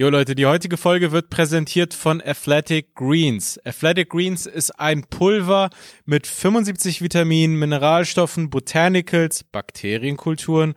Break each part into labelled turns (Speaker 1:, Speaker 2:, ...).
Speaker 1: Jo Leute, die heutige Folge wird präsentiert von Athletic Greens. Athletic Greens ist ein Pulver mit 75 Vitaminen, Mineralstoffen, Botanicals, Bakterienkulturen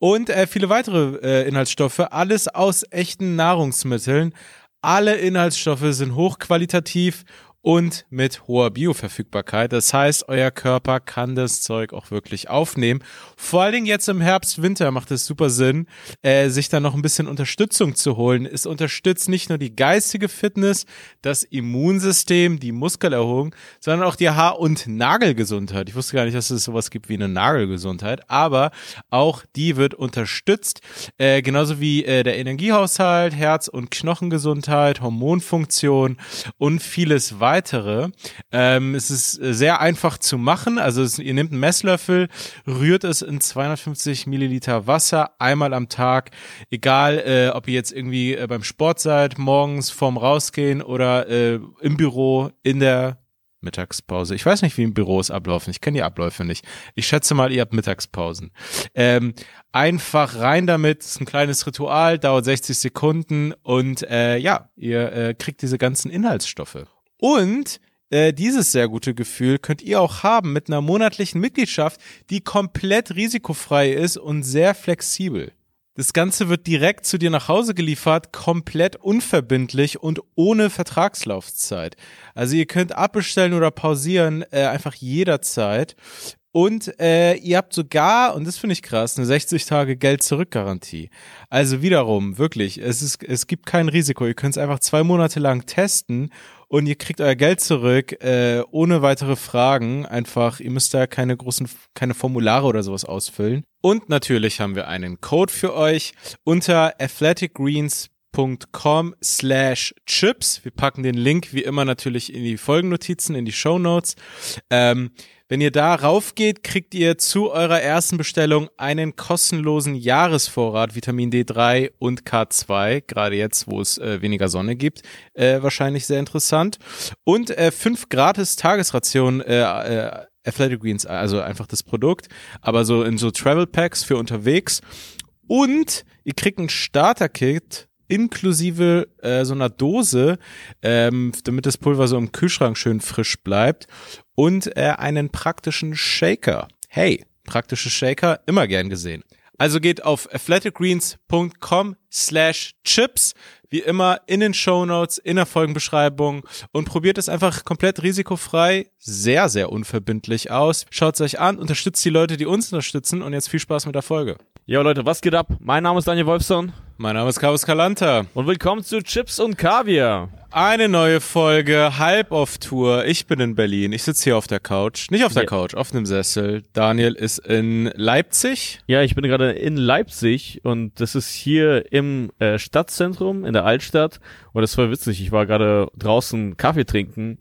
Speaker 1: und äh, viele weitere äh, Inhaltsstoffe. Alles aus echten Nahrungsmitteln. Alle Inhaltsstoffe sind hochqualitativ und mit hoher Bioverfügbarkeit. Das heißt, euer Körper kann das Zeug auch wirklich aufnehmen. Vor allen Dingen jetzt im Herbst, Winter macht es super Sinn, äh, sich da noch ein bisschen Unterstützung zu holen. Es unterstützt nicht nur die geistige Fitness, das Immunsystem, die Muskelerholung, sondern auch die Haar- und Nagelgesundheit. Ich wusste gar nicht, dass es sowas gibt wie eine Nagelgesundheit, aber auch die wird unterstützt, äh, genauso wie äh, der Energiehaushalt, Herz- und Knochengesundheit, Hormonfunktion und vieles weiter weitere. Ähm, es ist sehr einfach zu machen. Also es, ihr nehmt einen Messlöffel, rührt es in 250 Milliliter Wasser einmal am Tag. Egal, äh, ob ihr jetzt irgendwie äh, beim Sport seid, morgens vorm Rausgehen oder äh, im Büro, in der Mittagspause. Ich weiß nicht, wie im Büros ablaufen. Ich kenne die Abläufe nicht. Ich schätze mal, ihr habt Mittagspausen. Ähm, einfach rein damit. Ist ein kleines Ritual, dauert 60 Sekunden und äh, ja, ihr äh, kriegt diese ganzen Inhaltsstoffe. Und äh, dieses sehr gute Gefühl könnt ihr auch haben mit einer monatlichen Mitgliedschaft, die komplett risikofrei ist und sehr flexibel. Das Ganze wird direkt zu dir nach Hause geliefert, komplett unverbindlich und ohne Vertragslaufzeit. Also ihr könnt abbestellen oder pausieren, äh, einfach jederzeit. Und äh, ihr habt sogar, und das finde ich krass, eine 60 Tage Geld-Zurück-Garantie. Also wiederum, wirklich, es, ist, es gibt kein Risiko. Ihr könnt es einfach zwei Monate lang testen und ihr kriegt euer Geld zurück äh, ohne weitere Fragen. Einfach, ihr müsst da keine großen, keine Formulare oder sowas ausfüllen. Und natürlich haben wir einen Code für euch unter athleticgreens.com slash chips. Wir packen den Link wie immer natürlich in die Folgennotizen, in die Show Notes. Ähm, wenn ihr da raufgeht, kriegt ihr zu eurer ersten Bestellung einen kostenlosen Jahresvorrat Vitamin D3 und K2, gerade jetzt, wo es äh, weniger Sonne gibt, äh, wahrscheinlich sehr interessant. Und äh, fünf gratis Tagesrationen äh, äh, Athletic Greens, also einfach das Produkt, aber so in so Travel Packs für unterwegs. Und ihr kriegt ein Starter-Kit inklusive äh, so einer Dose, ähm, damit das Pulver so im Kühlschrank schön frisch bleibt und äh, einen praktischen Shaker. Hey, praktische Shaker, immer gern gesehen. Also geht auf athleticgreens.com slash chips, wie immer in den Show Notes, in der Folgenbeschreibung und probiert es einfach komplett risikofrei, sehr, sehr unverbindlich aus. Schaut es euch an, unterstützt die Leute, die uns unterstützen und jetzt viel Spaß mit der Folge.
Speaker 2: Jo Leute, was geht ab? Mein Name ist Daniel Wolfson.
Speaker 1: Mein Name ist Carlos Calanta.
Speaker 2: Und willkommen zu Chips und Kaviar.
Speaker 1: Eine neue Folge, halb auf Tour. Ich bin in Berlin. Ich sitze hier auf der Couch. Nicht auf der ja. Couch, auf einem Sessel. Daniel ist in Leipzig.
Speaker 2: Ja, ich bin gerade in Leipzig und das ist hier im äh, Stadtzentrum, in der Altstadt. Und das war witzig. Ich war gerade draußen Kaffee trinken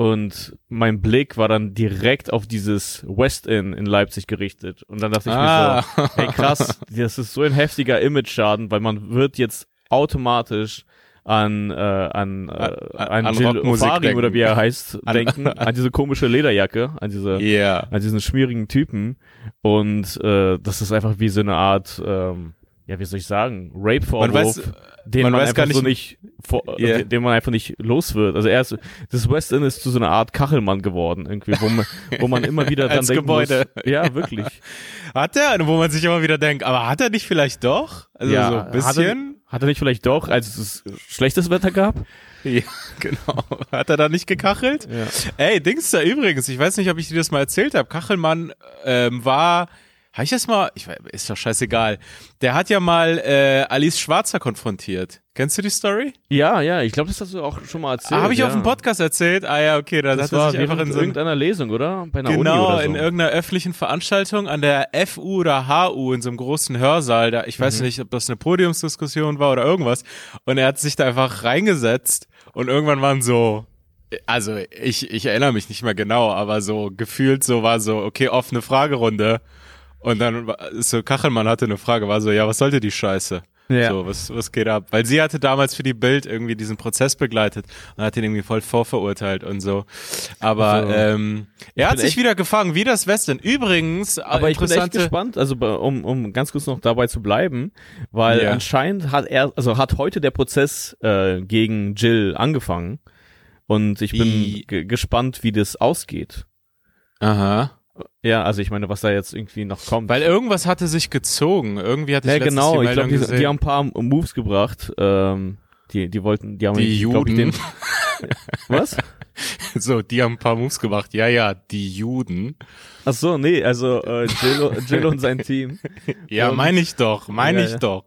Speaker 2: und mein Blick war dann direkt auf dieses West Inn in Leipzig gerichtet. Und dann dachte ich ah. mir so, hey krass, das ist so ein heftiger Image-Schaden, weil man wird jetzt automatisch an, äh, an, äh, an, an Jill O'Fari oder wie er heißt, an, denken, an diese komische Lederjacke, an diese, yeah. an diesen schmierigen Typen. Und äh, das ist einfach wie so eine Art, ähm, ja, wie soll ich sagen, Rape-Vorwurf den man, man einfach nicht, so nicht, vor, yeah. den man einfach nicht los wird. Also er ist, das West End ist zu so einer Art Kachelmann geworden, irgendwie, wo man, wo man immer wieder dran denkt. Gebäude. Muss, ja, wirklich.
Speaker 1: Hat er, wo man sich immer wieder denkt, aber hat er nicht vielleicht doch? Also ja, so ein bisschen?
Speaker 2: Hat er, hat er nicht vielleicht doch, als es schlechtes Wetter gab?
Speaker 1: Ja, genau. Hat er da nicht gekachelt? Ja. Ey, Dings da übrigens, ich weiß nicht, ob ich dir das mal erzählt habe. Kachelmann ähm, war habe ich das mal? Ich, ist doch scheißegal. Der hat ja mal äh, Alice Schwarzer konfrontiert. Kennst du die Story?
Speaker 2: Ja, ja, ich glaube, das hast du auch schon mal erzählt.
Speaker 1: Ah, habe ich
Speaker 2: ja.
Speaker 1: auf dem Podcast erzählt? Ah ja, okay, da
Speaker 2: das hat er sich einfach in so
Speaker 1: irgendeiner
Speaker 2: Lesung, oder?
Speaker 1: Bei einer genau, Uni oder so. in irgendeiner öffentlichen Veranstaltung an der FU oder HU in so einem großen Hörsaal. Da, ich weiß mhm. nicht, ob das eine Podiumsdiskussion war oder irgendwas. Und er hat sich da einfach reingesetzt und irgendwann waren so also ich, ich erinnere mich nicht mehr genau, aber so gefühlt so war so, okay, offene Fragerunde. Und dann so Kachelmann hatte eine Frage, war so, ja, was sollte die Scheiße? Ja. So, was, was geht ab? Weil sie hatte damals für die Bild irgendwie diesen Prozess begleitet und hat ihn irgendwie voll vorverurteilt und so. Aber also, ähm, er hat sich wieder gefangen, wie das Westen. Übrigens,
Speaker 2: äh, aber ich bin echt gespannt, also um, um ganz kurz noch dabei zu bleiben, weil ja. anscheinend hat er, also hat heute der Prozess äh, gegen Jill angefangen und ich bin gespannt, wie das ausgeht.
Speaker 1: Aha.
Speaker 2: Ja, also ich meine, was da jetzt irgendwie noch kommt.
Speaker 1: Weil irgendwas hatte sich gezogen. Irgendwie hatte ich
Speaker 2: Ja, genau. Ich glaube, die, die, haben ein paar Moves gebracht. Ähm, die, die wollten, die haben,
Speaker 1: die Juden. Den,
Speaker 2: was?
Speaker 1: So, die haben ein paar Moves gemacht. Ja, ja, die Juden.
Speaker 2: Ach so, nee, also äh, Jill, Jill und sein Team.
Speaker 1: ja, meine ich doch, meine ja, ich ja. doch.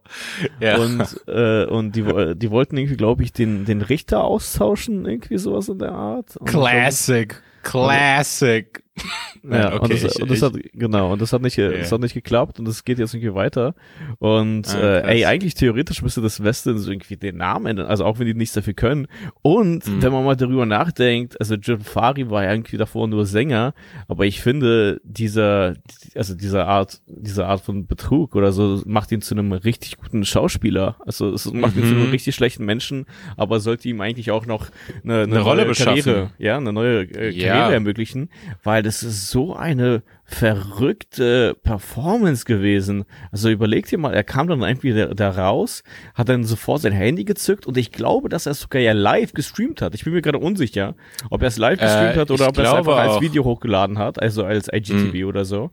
Speaker 1: Ja.
Speaker 2: Und äh, und die die wollten irgendwie, glaube ich, den den Richter austauschen, irgendwie sowas in der Art. Und
Speaker 1: Classic. Classic.
Speaker 2: Ja, okay, und, das, ich, und das hat, genau, und das hat nicht, yeah. das hat nicht geklappt und das geht jetzt irgendwie weiter. Und ah, äh, ey, eigentlich theoretisch müsste das Westen so irgendwie den Namen ändern, also auch wenn die nichts dafür können. Und mhm. wenn man mal darüber nachdenkt, also Jim Fari war ja irgendwie davor nur Sänger, aber ich finde, dieser, also dieser Art, diese Art von Betrug oder so macht ihn zu einem richtig guten Schauspieler. Also es macht mhm. ihn zu einem mhm. richtig schlechten Menschen, aber sollte ihm eigentlich auch noch eine, eine, eine Rolle Karriere, ja, eine neue äh, Karriere ja. ermöglichen, weil das ist so eine verrückte Performance gewesen. Also überleg dir mal, er kam dann irgendwie da, da, raus, hat dann sofort sein Handy gezückt und ich glaube, dass er es sogar ja live gestreamt hat. Ich bin mir gerade unsicher, ob er es live gestreamt äh, hat oder ob er es einfach auch. als Video hochgeladen hat, also als IGTV mhm. oder so.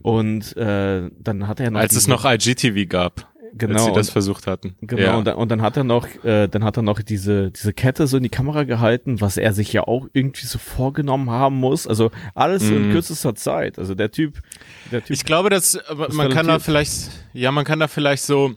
Speaker 2: Und äh, dann hat er
Speaker 1: noch als es noch IGTV gab genau, als sie das versucht hatten.
Speaker 2: Genau, ja. und, dann, und dann hat er noch, äh, dann hat er noch diese, diese Kette so in die Kamera gehalten, was er sich ja auch irgendwie so vorgenommen haben muss. Also alles mm. in mhm. kürzester Zeit. Also der Typ, der Typ.
Speaker 1: Ich glaube, dass man kann da vielleicht, ja, man kann da vielleicht so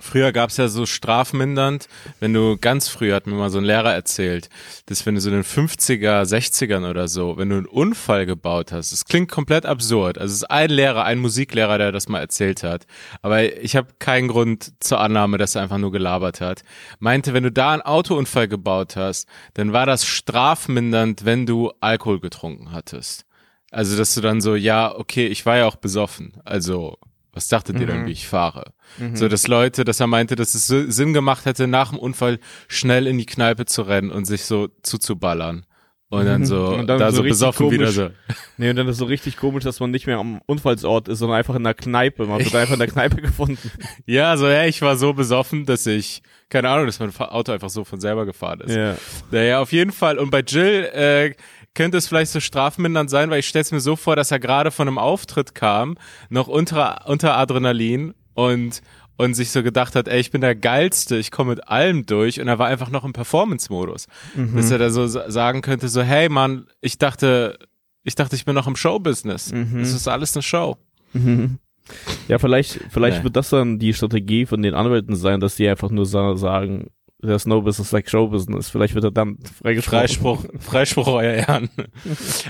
Speaker 1: Früher gab's ja so strafmindernd, wenn du ganz früh hat mir mal so ein Lehrer erzählt, dass wenn du so in den 50er, 60ern oder so, wenn du einen Unfall gebaut hast, das klingt komplett absurd. Also es ist ein Lehrer, ein Musiklehrer, der das mal erzählt hat, aber ich habe keinen Grund zur Annahme, dass er einfach nur gelabert hat. Meinte, wenn du da einen Autounfall gebaut hast, dann war das strafmindernd, wenn du Alkohol getrunken hattest. Also dass du dann so, ja, okay, ich war ja auch besoffen, also was dachtet ihr denn, mhm. wie ich fahre? Mhm. So, dass Leute, dass er meinte, dass es Sinn gemacht hätte, nach dem Unfall schnell in die Kneipe zu rennen und sich so zuzuballern. Und dann mhm. so, und dann da so, so besoffen komisch. wieder so.
Speaker 2: Nee, und dann ist so richtig komisch, dass man nicht mehr am Unfallsort ist, sondern einfach in der Kneipe. Man wird einfach in der Kneipe gefunden.
Speaker 1: Ja, so, ja, ich war so besoffen, dass ich, keine Ahnung, dass mein Auto einfach so von selber gefahren ist. Ja. Naja, auf jeden Fall. Und bei Jill, äh, könnte es vielleicht so strafmindernd sein, weil ich stelle es mir so vor, dass er gerade von einem Auftritt kam, noch unter, unter Adrenalin und und sich so gedacht hat, ey, ich bin der Geilste, ich komme mit allem durch und er war einfach noch im Performance-Modus. Mhm. Dass er da so sagen könnte, so, hey Mann, ich dachte, ich dachte, ich bin noch im Show-Business. Mhm. Das ist alles eine Show.
Speaker 2: Mhm. Ja, vielleicht, vielleicht nee. wird das dann die Strategie von den Anwälten sein, dass die einfach nur sagen, das No Business like Show Business. Vielleicht wird er dann
Speaker 1: freigesprochen. Freispruch, Freispruch, euer Ehren.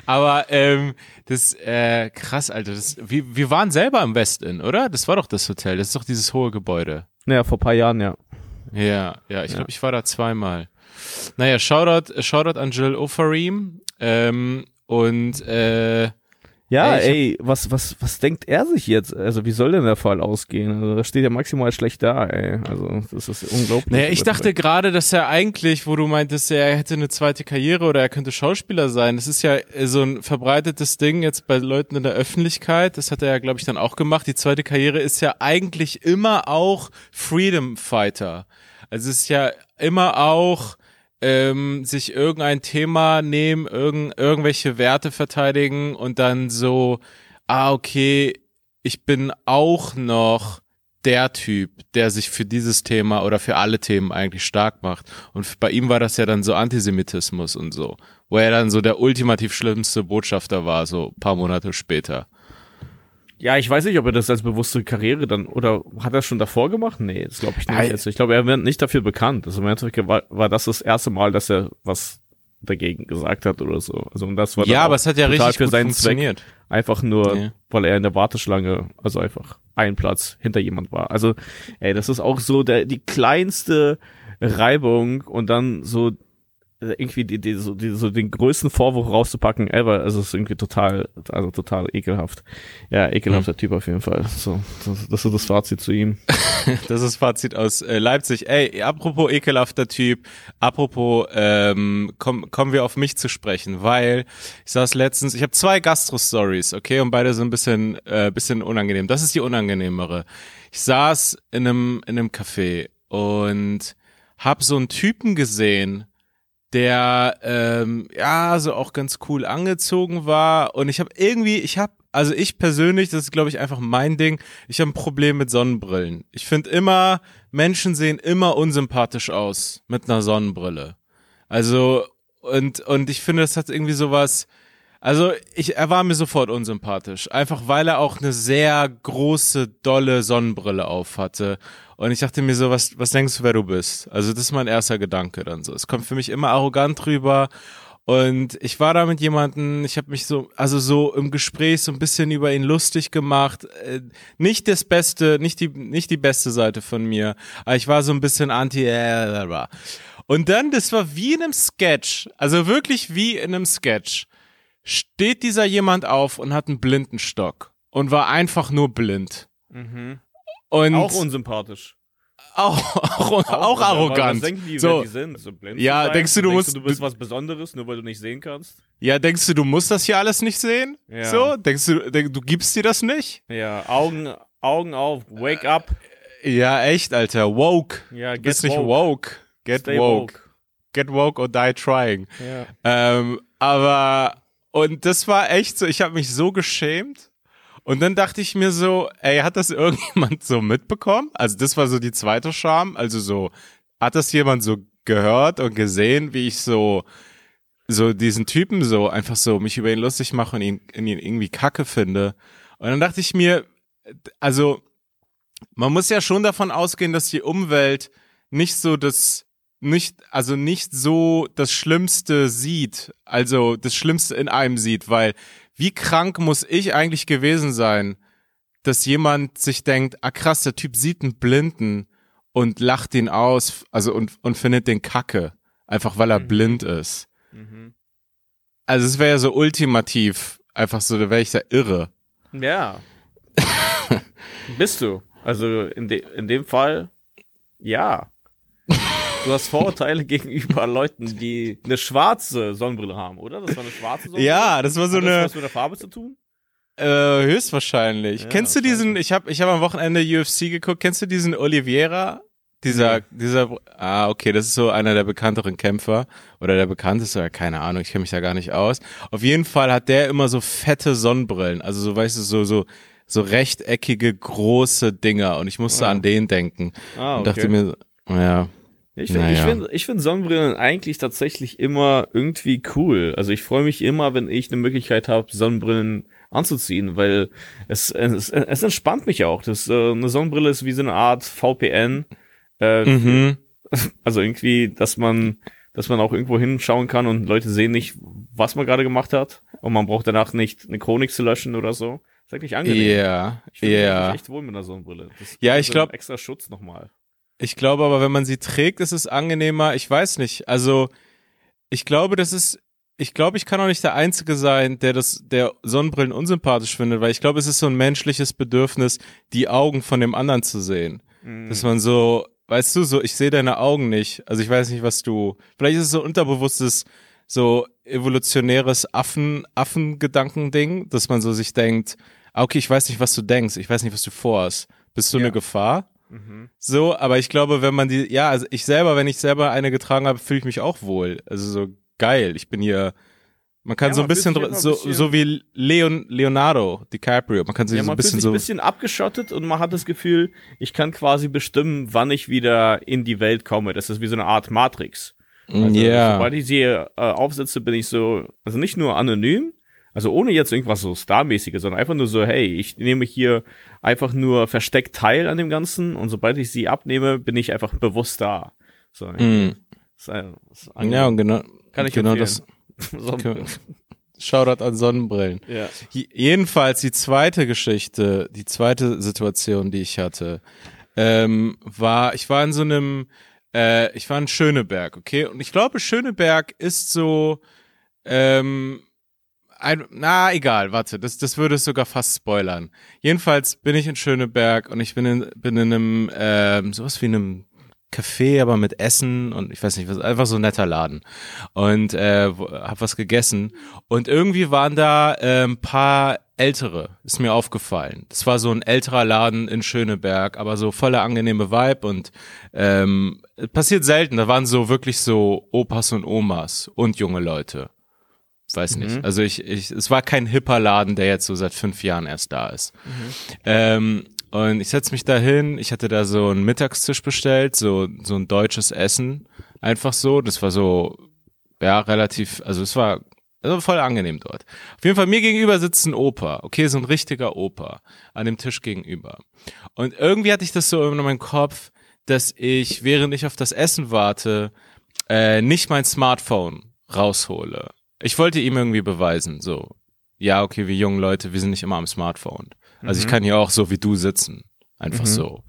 Speaker 1: Aber ähm, das äh, krass, Alter. Das, wir, wir waren selber im Westin, oder? Das war doch das Hotel. Das ist doch dieses hohe Gebäude.
Speaker 2: Ja, vor paar Jahren, ja.
Speaker 1: Ja, ja. Ich ja. glaube, ich war da zweimal. Naja, Shoutout, Shoutout an Jill Ofarim. Ähm, und äh,
Speaker 2: ja, ey, ey was, was, was denkt er sich jetzt? Also, wie soll denn der Fall ausgehen? Also, das steht ja maximal schlecht da, ey. Also, das ist unglaublich.
Speaker 1: Naja, ich dachte gerade, dass er eigentlich, wo du meintest, er hätte eine zweite Karriere oder er könnte Schauspieler sein. Das ist ja so ein verbreitetes Ding jetzt bei Leuten in der Öffentlichkeit. Das hat er ja, glaube ich, dann auch gemacht. Die zweite Karriere ist ja eigentlich immer auch Freedom Fighter. Also, es ist ja immer auch, ähm, sich irgendein Thema nehmen, irgend, irgendwelche Werte verteidigen und dann so, ah, okay, ich bin auch noch der Typ, der sich für dieses Thema oder für alle Themen eigentlich stark macht. Und bei ihm war das ja dann so Antisemitismus und so, wo er dann so der ultimativ schlimmste Botschafter war, so paar Monate später.
Speaker 2: Ja, ich weiß nicht, ob er das als bewusste Karriere dann, oder hat er schon davor gemacht? Nee, das glaube ich nicht. Also ich glaube, er wird nicht dafür bekannt. Also im Endeffekt war, war das das erste Mal, dass er was dagegen gesagt hat oder so. Also und das war
Speaker 1: ja, aber es hat ja richtig für seinen
Speaker 2: funktioniert. Zweck, einfach nur, ja. weil er in der Warteschlange, also einfach ein Platz hinter jemand war. Also, ey, das ist auch so der die kleinste Reibung und dann so irgendwie die, die, so, die, so den größten Vorwurf rauszupacken ever, also ist irgendwie total, also total ekelhaft. Ja, ekelhafter mhm. Typ auf jeden Fall. So, das, das ist das Fazit zu ihm.
Speaker 1: das ist Fazit aus äh, Leipzig. Ey, apropos ekelhafter Typ, apropos, ähm, komm, kommen wir auf mich zu sprechen, weil ich saß letztens, ich habe zwei Gastro-Stories, okay, und beide sind ein bisschen, äh, bisschen unangenehm. Das ist die unangenehmere. Ich saß in einem, in einem Café und hab so einen Typen gesehen, der ähm, ja so auch ganz cool angezogen war. Und ich habe irgendwie ich habe also ich persönlich das ist glaube ich einfach mein Ding ich habe ein Problem mit Sonnenbrillen. Ich finde immer Menschen sehen immer unsympathisch aus mit einer Sonnenbrille. Also und und ich finde das hat irgendwie sowas also ich, er war mir sofort unsympathisch, einfach weil er auch eine sehr große, dolle Sonnenbrille auf hatte. Und ich dachte mir so, was, was denkst du, wer du bist? Also das ist mein erster Gedanke dann so. Es kommt für mich immer arrogant rüber. Und ich war da mit jemandem, ich habe mich so, also so im Gespräch so ein bisschen über ihn lustig gemacht. Äh, nicht das Beste, nicht die, nicht die beste Seite von mir, aber ich war so ein bisschen anti. Äh, und dann, das war wie in einem Sketch, also wirklich wie in einem Sketch steht dieser jemand auf und hat einen Blindenstock und war einfach nur blind.
Speaker 2: Mhm. Und auch unsympathisch.
Speaker 1: Auch, auch, auch, auch arrogant.
Speaker 2: Was denken die, so, die sind? So blind
Speaker 1: ja, denkst du, du
Speaker 2: denkst
Speaker 1: musst.
Speaker 2: Du, du bist was Besonderes, nur weil du nicht sehen kannst?
Speaker 1: Ja, denkst du, du musst das hier alles nicht sehen? Ja. So, denkst du, denk, du gibst dir das nicht?
Speaker 2: Ja, Augen, Augen auf, wake up.
Speaker 1: Ja, echt, Alter, woke.
Speaker 2: Ja,
Speaker 1: get bist woke. nicht woke. Get woke. woke. Get woke or die trying. Ja. Ähm, aber und das war echt so, ich habe mich so geschämt. Und dann dachte ich mir so, ey, hat das irgendjemand so mitbekommen? Also das war so die zweite Scham. Also so, hat das jemand so gehört und gesehen, wie ich so, so diesen Typen so einfach so mich über ihn lustig mache und ihn, ihn irgendwie kacke finde. Und dann dachte ich mir, also man muss ja schon davon ausgehen, dass die Umwelt nicht so das nicht, also nicht so das Schlimmste sieht, also das Schlimmste in einem sieht, weil wie krank muss ich eigentlich gewesen sein, dass jemand sich denkt, ah krass, der Typ sieht einen Blinden und lacht ihn aus, also und, und findet den Kacke, einfach weil er mhm. blind ist. Mhm. Also es wäre ja so ultimativ, einfach so, da wäre ich ja irre.
Speaker 2: Ja. Bist du. Also in, de in dem Fall, ja. Du hast Vorurteile gegenüber Leuten, die eine schwarze Sonnenbrille haben, oder? Das war eine schwarze Sonnenbrille.
Speaker 1: Ja, das war so
Speaker 2: Hat
Speaker 1: eine.
Speaker 2: Das was mit der Farbe zu tun?
Speaker 1: Äh, höchstwahrscheinlich. Ja, Kennst du diesen? Ich habe, ich habe am Wochenende UFC geguckt. Kennst du diesen Oliveira? Dieser, mhm. dieser, ah, okay, das ist so einer der bekannteren Kämpfer oder der bekannteste, oder keine Ahnung, ich kenne mich da gar nicht aus. Auf jeden Fall hat der immer so fette Sonnenbrillen, also so, weißt du, so, so, so rechteckige, große Dinger und ich musste ah. an den denken ah, okay. und dachte mir, ja,
Speaker 2: ich finde naja. ich find, ich find Sonnenbrillen eigentlich tatsächlich immer irgendwie cool. Also ich freue mich immer, wenn ich eine Möglichkeit habe, Sonnenbrillen anzuziehen, weil es, es, es entspannt mich auch. Das, äh, eine Sonnenbrille ist wie so eine Art VPN. Äh, mhm. Also irgendwie, dass man, dass man auch irgendwo hinschauen kann und Leute sehen nicht, was man gerade gemacht hat. Und man braucht danach nicht eine Chronik zu löschen oder so. Das ist eigentlich angenehm.
Speaker 1: Ja, yeah,
Speaker 2: ich fühle
Speaker 1: yeah.
Speaker 2: echt wohl mit einer Sonnenbrille.
Speaker 1: Das ja, ich glaube
Speaker 2: extra Schutz nochmal.
Speaker 1: Ich glaube aber, wenn man sie trägt, ist es angenehmer. Ich weiß nicht. Also, ich glaube, das ist, ich glaube, ich kann auch nicht der Einzige sein, der das, der Sonnenbrillen unsympathisch findet, weil ich glaube, es ist so ein menschliches Bedürfnis, die Augen von dem anderen zu sehen. Mhm. Dass man so, weißt du, so, ich sehe deine Augen nicht. Also ich weiß nicht, was du, vielleicht ist es so unterbewusstes, so evolutionäres Affen, Affengedankending, dass man so sich denkt, ah, okay, ich weiß nicht, was du denkst, ich weiß nicht, was du vorhast. Bist du ja. eine Gefahr? Mhm. So, aber ich glaube, wenn man die, ja, also ich selber, wenn ich selber eine getragen habe, fühle ich mich auch wohl. Also so geil. Ich bin hier, man kann ja, so ein bisschen, so, bisschen, so wie Leon, Leonardo DiCaprio. Man kann sich ja, so ein bisschen
Speaker 2: sich
Speaker 1: so.
Speaker 2: ein bisschen abgeschottet und man hat das Gefühl, ich kann quasi bestimmen, wann ich wieder in die Welt komme. Das ist wie so eine Art Matrix.
Speaker 1: Also, yeah.
Speaker 2: Sobald ich sie äh, aufsetze, bin ich so, also nicht nur anonym, also ohne jetzt irgendwas so Starmäßiges, sondern einfach nur so, hey, ich nehme hier einfach nur versteckt teil an dem Ganzen und sobald ich sie abnehme, bin ich einfach bewusst da. So,
Speaker 1: mm. ist, ist ja, und genau,
Speaker 2: kann ich
Speaker 1: genau das. Shoutout an Sonnenbrillen.
Speaker 2: Ja.
Speaker 1: Jedenfalls die zweite Geschichte, die zweite Situation, die ich hatte, ähm, war, ich war in so einem Äh, ich war in Schöneberg, okay? Und ich glaube, Schöneberg ist so, ähm, ein, na, egal, warte, das, das würde es sogar fast spoilern. Jedenfalls bin ich in Schöneberg und ich bin in, bin in einem, ähm, sowas wie einem Café, aber mit Essen und ich weiß nicht, was, einfach so ein netter Laden. Und äh, hab was gegessen. Und irgendwie waren da äh, ein paar ältere, ist mir aufgefallen. Das war so ein älterer Laden in Schöneberg, aber so voller angenehme Vibe und ähm, passiert selten. Da waren so wirklich so Opas und Omas und junge Leute. Weiß nicht.
Speaker 2: Mhm.
Speaker 1: Also ich, ich, es war kein hipper Laden, der jetzt so seit fünf Jahren erst da ist. Ähm, und ich setz mich da hin. Ich hatte da so einen Mittagstisch bestellt, so, so ein deutsches Essen. Einfach so. Das war so, ja, relativ, also es war also voll angenehm dort. Auf jeden Fall, mir gegenüber sitzt ein Opa. Okay, so ein richtiger Opa. An dem Tisch gegenüber. Und irgendwie hatte ich das so in meinem Kopf, dass ich, während ich auf das Essen warte, äh, nicht mein Smartphone raushole. Ich wollte ihm irgendwie beweisen, so, ja, okay, wir jungen Leute, wir sind nicht immer am Smartphone. Also ich kann hier auch so wie du sitzen. Einfach
Speaker 2: Mhm.
Speaker 1: so.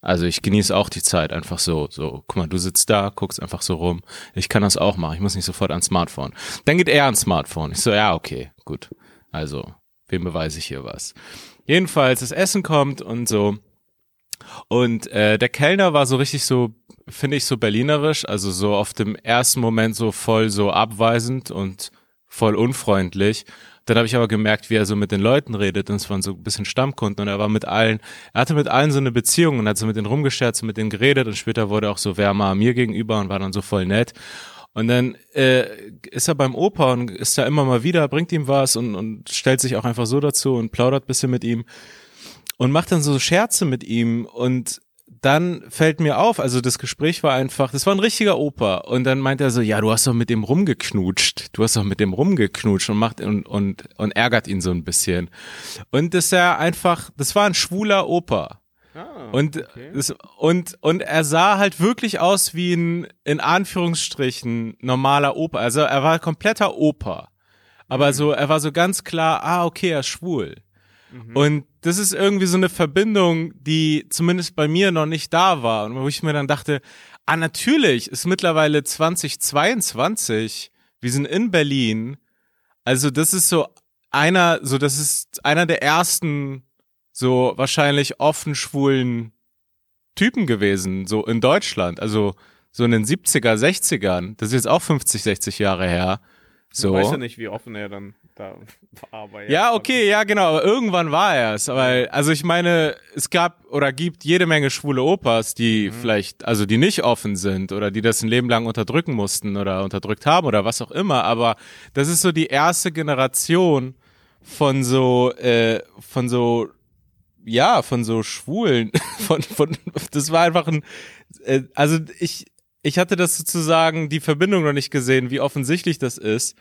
Speaker 1: Also ich genieße auch die Zeit einfach so, so, guck mal, du sitzt da, guckst einfach so rum. Ich kann das auch machen. Ich muss nicht sofort ans Smartphone. Dann geht er ans Smartphone. Ich so, ja, okay, gut. Also, wem beweise ich hier was? Jedenfalls, das Essen kommt und so. Und äh, der Kellner war so richtig so, finde ich, so berlinerisch, also so auf dem ersten Moment so voll so abweisend und voll unfreundlich. Dann habe ich aber gemerkt, wie er so mit den Leuten redet und es waren so ein bisschen Stammkunden und er war mit allen, er hatte mit allen so eine Beziehung und hat so mit denen rumgescherzt und mit denen geredet und später wurde auch so wärmer mir gegenüber und war dann so voll nett. Und dann äh, ist er beim Opa und ist da immer mal wieder, bringt ihm was und, und stellt sich auch einfach so dazu und plaudert bisschen mit ihm und macht dann so Scherze mit ihm und dann fällt mir auf, also das Gespräch war einfach, das war ein richtiger Opa und dann meint er so, ja, du hast doch mit dem rumgeknutscht, du hast doch mit dem rumgeknutscht und macht und und und ärgert ihn so ein bisschen. Und das ist ja einfach, das war ein schwuler Opa.
Speaker 2: Ah,
Speaker 1: Und, das, und, und er sah halt wirklich aus wie ein, in Anführungsstrichen, normaler Opa. Also er war kompletter Opa. Aber so, er war so ganz klar, ah, okay, er ist schwul. Und das ist irgendwie so eine Verbindung, die zumindest bei mir noch nicht da war. Und wo ich mir dann dachte, ah, natürlich, ist mittlerweile 2022, wir sind in Berlin. Also das ist so einer, so das ist einer der ersten so wahrscheinlich offen schwulen Typen gewesen, so in Deutschland. Also so in den 70er, 60ern. Das ist jetzt auch 50, 60 Jahre her. So.
Speaker 2: Ich weiß ja nicht, wie offen er dann da war. Aber
Speaker 1: Ja, okay, ja, genau, aber irgendwann war er es. Aber also ich meine, es gab oder gibt jede Menge schwule Opas, die vielleicht, also die nicht offen sind oder die das ein Leben lang unterdrücken mussten oder unterdrückt haben oder was auch immer. Aber das ist so die erste Generation von so, äh, von so, ja, von so Schwulen. Von, von, das war einfach ein, äh, also ich, ich hatte das sozusagen die Verbindung noch nicht gesehen, wie offensichtlich das ist.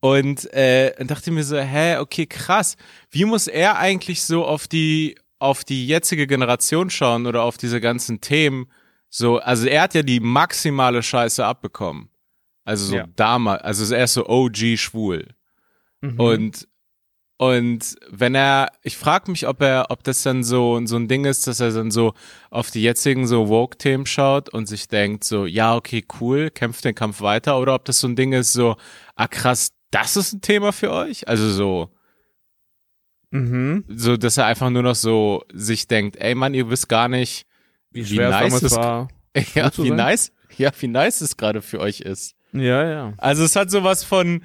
Speaker 1: Und äh, dachte mir so, hä, okay, krass. Wie muss er eigentlich so auf die auf die jetzige Generation schauen oder auf diese ganzen Themen? So, also er hat ja die maximale Scheiße abbekommen. Also so
Speaker 2: Ja.
Speaker 1: damals, also er ist so OG schwul.
Speaker 2: Mhm.
Speaker 1: Und und wenn er, ich frage mich, ob er, ob das dann so so ein Ding ist, dass er dann so auf die jetzigen so Woke-Themen schaut und sich denkt so, ja okay, cool, kämpft den Kampf weiter, oder ob das so ein Ding ist, so, ah krass, das ist ein Thema für euch, also so,
Speaker 2: Mhm.
Speaker 1: so, dass er einfach nur noch so sich denkt, ey Mann, ihr wisst gar nicht,
Speaker 2: Wie
Speaker 1: Wie nice es-
Speaker 2: war.
Speaker 1: ja, wie
Speaker 2: sein?
Speaker 1: nice, ja, wie nice es gerade für euch ist.
Speaker 2: Ja, ja.
Speaker 1: Also es hat sowas von,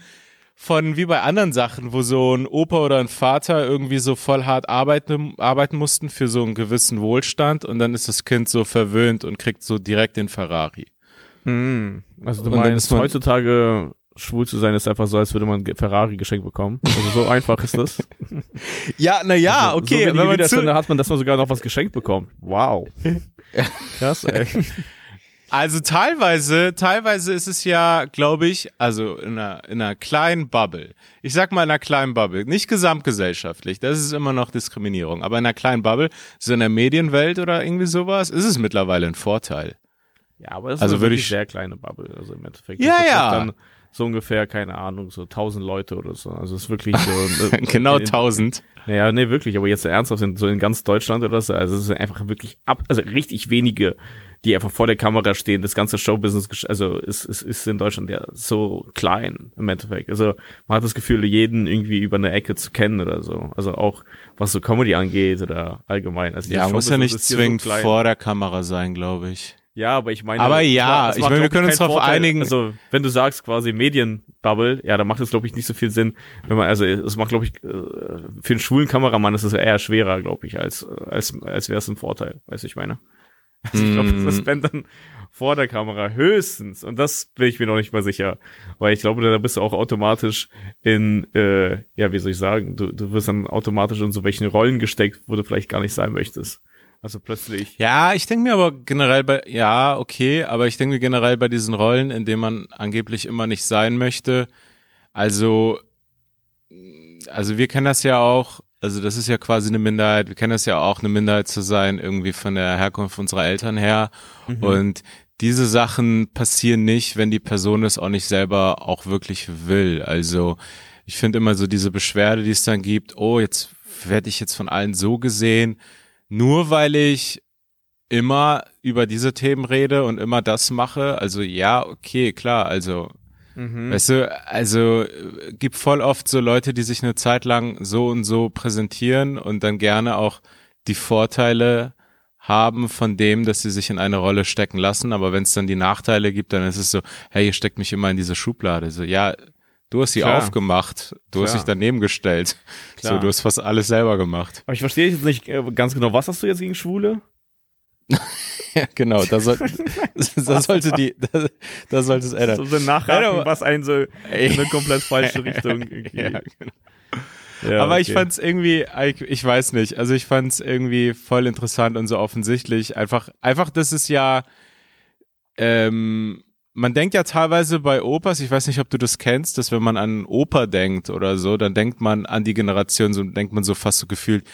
Speaker 1: von wie bei anderen Sachen, wo so ein Opa oder ein Vater irgendwie so voll hart arbeiten, arbeiten mussten für so einen gewissen Wohlstand und dann ist das Kind so verwöhnt und kriegt so direkt den Ferrari.
Speaker 2: Mhm. Also du
Speaker 1: Und
Speaker 2: meinst,
Speaker 1: man-
Speaker 2: heutzutage schwul zu sein ist einfach so, als würde man ein Ferrari geschenkt bekommen. Also so einfach ist das.
Speaker 1: Ja, na ja,
Speaker 2: so
Speaker 1: okay,
Speaker 2: wenige
Speaker 1: wenn man
Speaker 2: Widerstände hat man, dass man sogar noch was geschenkt bekommt. Wow. Krass, ey.
Speaker 1: Also teilweise, teilweise ist es ja, glaube ich, also in einer, in einer kleinen Bubble. Ich sag mal in einer kleinen Bubble, nicht gesamtgesellschaftlich, das ist immer noch Diskriminierung, aber in einer kleinen Bubble, so in der Medienwelt oder irgendwie sowas, ist es mittlerweile ein Vorteil.
Speaker 2: Ja, aber es ist
Speaker 1: Also
Speaker 2: wirklich
Speaker 1: ich-
Speaker 2: sehr kleine Bubble, also im Endeffekt.
Speaker 1: Ja, ja.
Speaker 2: Dann so ungefähr, keine Ahnung, so 1000 Leute oder so. Also es ist wirklich so.
Speaker 1: genau
Speaker 2: in-
Speaker 1: 1000.
Speaker 2: Ja, nee, wirklich, aber jetzt ernsthaft so in ganz Deutschland oder so, also es ist einfach wirklich ab, also richtig wenige, die einfach vor der Kamera stehen. Das ganze Showbusiness, also ist, ist, ist in Deutschland ja so klein im Endeffekt. Also man hat das Gefühl, jeden irgendwie über eine Ecke zu kennen oder so. Also auch was so Comedy angeht oder allgemein. Also
Speaker 1: Ja, muss ja nicht
Speaker 2: so
Speaker 1: zwingend
Speaker 2: klein.
Speaker 1: vor der Kamera sein, glaube ich.
Speaker 2: Ja, aber ich meine.
Speaker 1: Aber ja,
Speaker 2: klar,
Speaker 1: ich meine, wir können uns darauf einigen-
Speaker 2: Also, wenn du sagst quasi Medienbubble, ja, dann macht es, glaube ich, nicht so viel Sinn, wenn man, also, es macht, glaube ich, äh, für einen schwulen Kameramann ist es eher schwerer, glaube ich, als, als, als wäre es ein Vorteil, weißt du, ich meine. Also, ich glaube,
Speaker 1: Mm.
Speaker 2: das wenn dann vor der Kamera höchstens, und das bin ich mir noch nicht mal sicher, weil ich glaube, da bist du auch automatisch in, äh, ja, wie soll ich sagen, du, du wirst dann automatisch in so welchen Rollen gesteckt, wo du vielleicht gar nicht sein möchtest. Also plötzlich.
Speaker 1: Ja, ich denke mir aber generell bei, ja, okay, aber ich denke mir generell bei diesen Rollen, in denen man angeblich immer nicht sein möchte, also, also wir kennen das ja auch, also das ist ja quasi eine Minderheit, wir kennen das ja auch, eine Minderheit zu sein, irgendwie von der Herkunft unserer Eltern her.
Speaker 2: Mhm.
Speaker 1: Und diese Sachen passieren nicht, wenn die Person es auch nicht selber auch wirklich will. Also ich finde immer so diese Beschwerde, die es dann gibt, oh, jetzt werde ich jetzt von allen so gesehen, nur weil ich immer über diese Themen rede und immer das mache. Also ja, okay, klar, also
Speaker 2: Mhm.
Speaker 1: Weißt du, also gibt voll oft so Leute, die sich eine Zeit lang so und so präsentieren und dann gerne auch die Vorteile haben von dem, dass sie sich in eine Rolle stecken lassen. Aber wenn es dann die Nachteile gibt, dann ist es so, hey, ihr steckt mich immer in diese Schublade. So, ja, du hast sie
Speaker 2: Klar.
Speaker 1: aufgemacht, du hast
Speaker 2: Klar.
Speaker 1: dich daneben gestellt.
Speaker 2: Klar.
Speaker 1: So, du hast fast alles selber gemacht.
Speaker 2: Aber ich verstehe jetzt nicht äh, ganz genau, was hast du jetzt gegen Schwule?
Speaker 1: Ja, genau, da, soll, da sollte die, da, da sollte es ändern.
Speaker 2: So, nachhaken, was einen so in eine komplett falsche Richtung irgendwie.
Speaker 1: Ja, genau.
Speaker 2: Ja,
Speaker 1: Aber ich
Speaker 2: okay.
Speaker 1: fand's irgendwie, ich ich weiß nicht, also ich fand's irgendwie voll interessant und so offensichtlich. Einfach, einfach, das ist ja, ähm, man denkt ja teilweise bei Opas, ich weiß nicht, ob du das kennst, dass wenn man an Oper denkt oder so, dann denkt man an die Generation, so denkt man so fast so gefühlt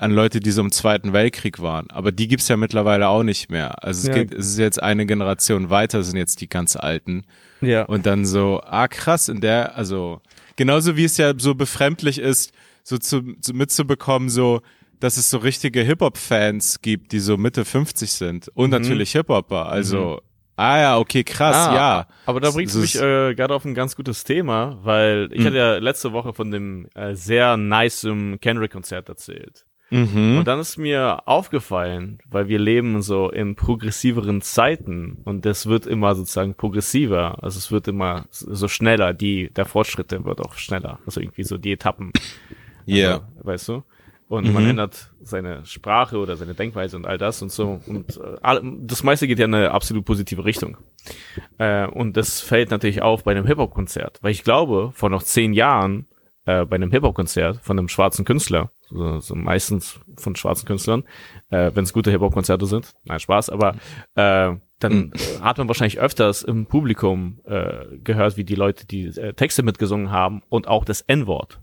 Speaker 1: an Leute, die so im Zweiten Weltkrieg waren. Aber die gibt's ja mittlerweile auch nicht mehr. Also es
Speaker 2: Ja.
Speaker 1: geht, es ist jetzt eine Generation weiter, sind jetzt die ganz Alten.
Speaker 2: ja.
Speaker 1: Und dann so, ah krass, in der, also genauso wie es ja so befremdlich ist, so zu, zu mitzubekommen, so, dass es so richtige Hip-Hop-Fans gibt, die so Mitte 50 sind. Und natürlich Hip-Hopper. Also, ah ja, okay, krass,
Speaker 2: Ah,
Speaker 1: ja.
Speaker 2: Aber da bringst du mich äh, gerade auf ein ganz gutes Thema, weil ich
Speaker 1: Mhm.
Speaker 2: hatte ja letzte Woche von dem äh, sehr nice Kendrick-Konzert erzählt.
Speaker 1: Mhm.
Speaker 2: Und dann ist mir aufgefallen, weil wir leben so in progressiveren Zeiten und das wird immer sozusagen progressiver. Also es wird immer so schneller, die, der Fortschritt, der wird auch schneller. Also irgendwie so die Etappen.
Speaker 1: Ja.
Speaker 2: Also, weißt du? Und man
Speaker 1: Mhm.
Speaker 2: ändert seine Sprache oder seine Denkweise und all das und so. Und äh, das meiste geht ja in eine absolut positive Richtung. Äh, und das fällt natürlich auf bei einem Hip-Hop-Konzert. Weil ich glaube, vor noch zehn Jahren äh, bei einem Hip-Hop-Konzert von einem schwarzen Künstler, so, so meistens von schwarzen Künstlern, äh, wenn es gute Hip-Hop-Konzerte sind, nein, Spaß, aber äh, dann äh, hat man wahrscheinlich öfters im Publikum äh, gehört, wie die Leute die äh, Texte mitgesungen haben und auch das N-Wort.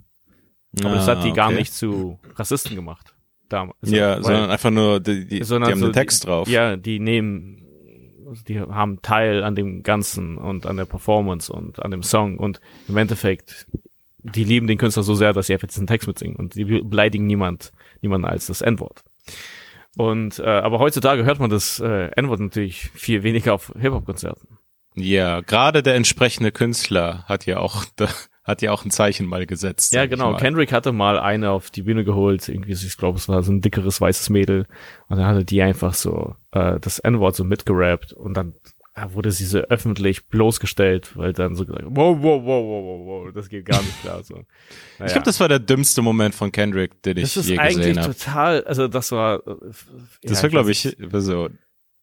Speaker 2: Aber das hat die
Speaker 1: Ah,
Speaker 2: gar
Speaker 1: okay.
Speaker 2: nicht zu Rassisten gemacht. Damals.
Speaker 1: Ja,
Speaker 2: Weil-
Speaker 1: sondern einfach nur, die, die, die haben
Speaker 2: so
Speaker 1: den Text
Speaker 2: die,
Speaker 1: drauf.
Speaker 2: Ja, die nehmen, die haben Teil an dem Ganzen und an der Performance und an dem Song und im Endeffekt, die lieben den Künstler so sehr, dass sie einfach diesen Text mitsingen und die beleidigen niemand, niemanden als das N-Wort. Und äh, aber heutzutage hört man das äh, N-Wort natürlich viel weniger auf Hip-Hop-Konzerten.
Speaker 1: Ja, gerade der entsprechende Künstler hat ja auch, da, hat ja auch ein Zeichen mal gesetzt.
Speaker 2: Ja, genau. Kendrick hatte mal eine auf die Bühne geholt. Irgendwie, ich glaube, es war so ein dickeres weißes Mädel. Und dann hatte die einfach so äh, das N-Wort so mitgerappt und dann wurde sie so öffentlich bloßgestellt, weil dann so gesagt, wow, wow, wow, wow, wow, wow, das geht gar nicht klar. So. Naja.
Speaker 1: Ich glaube, das war der dümmste Moment von Kendrick, den ich
Speaker 2: das ist
Speaker 1: je
Speaker 2: eigentlich
Speaker 1: gesehen habe.
Speaker 2: total, also das war, äh,
Speaker 1: Das
Speaker 2: ja,
Speaker 1: war, glaube
Speaker 2: weiß
Speaker 1: ich, so,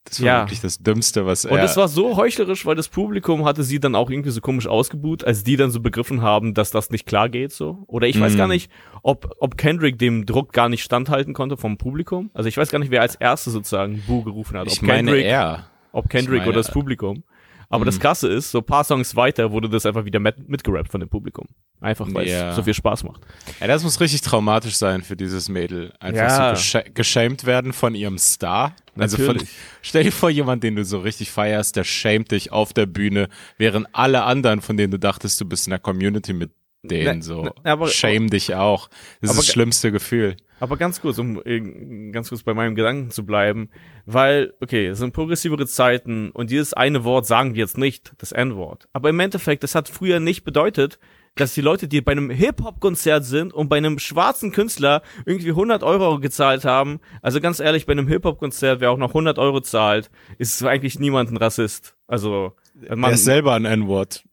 Speaker 1: das war
Speaker 2: Ja.
Speaker 1: wirklich das Dümmste, was
Speaker 2: Und
Speaker 1: er.
Speaker 2: es war so heuchlerisch, weil das Publikum hatte sie dann auch irgendwie so komisch ausgebuht, als die dann so begriffen haben, dass das nicht klar geht so. Oder ich weiß
Speaker 1: Mm.
Speaker 2: gar nicht, ob, ob Kendrick dem Druck gar nicht standhalten konnte vom Publikum. Also ich weiß gar nicht, wer als Erste sozusagen Bu gerufen hat. Ob
Speaker 1: ich meine
Speaker 2: Kendrick,
Speaker 1: er.
Speaker 2: Ob Kendrick
Speaker 1: meine-
Speaker 2: oder das Publikum. Aber das Krasse ist, so ein paar Songs weiter wurde das einfach wieder mit, mitgerappt von dem Publikum. Einfach weil
Speaker 1: Ja.
Speaker 2: es so viel Spaß macht.
Speaker 1: Ja, das muss richtig traumatisch sein für dieses Mädel. Einfach
Speaker 2: Ja.
Speaker 1: so gescha geschämt werden von ihrem Star. Also von, stell dir vor, jemand, den du so richtig feierst, der schämt dich auf der Bühne, während alle anderen, von denen du dachtest, du bist in der Community mit denen
Speaker 2: Ne,
Speaker 1: so.
Speaker 2: ne, aber-
Speaker 1: shame dich auch. Das ist das schlimmste Gefühl.
Speaker 2: Aber ganz kurz, um äh, ganz kurz bei meinem Gedanken zu bleiben, weil, okay, es sind progressivere Zeiten und dieses eine Wort sagen wir jetzt nicht, das N-Wort. Aber im Endeffekt, das hat früher nicht bedeutet, dass die Leute, die bei einem Hip-Hop-Konzert sind und bei einem schwarzen Künstler irgendwie 100 Euro gezahlt haben, also ganz ehrlich, bei einem Hip-Hop-Konzert, wer auch noch 100 Euro zahlt, ist eigentlich niemand ein Rassist. Also,
Speaker 1: Man
Speaker 2: man,
Speaker 1: ist selber ein N-Wort.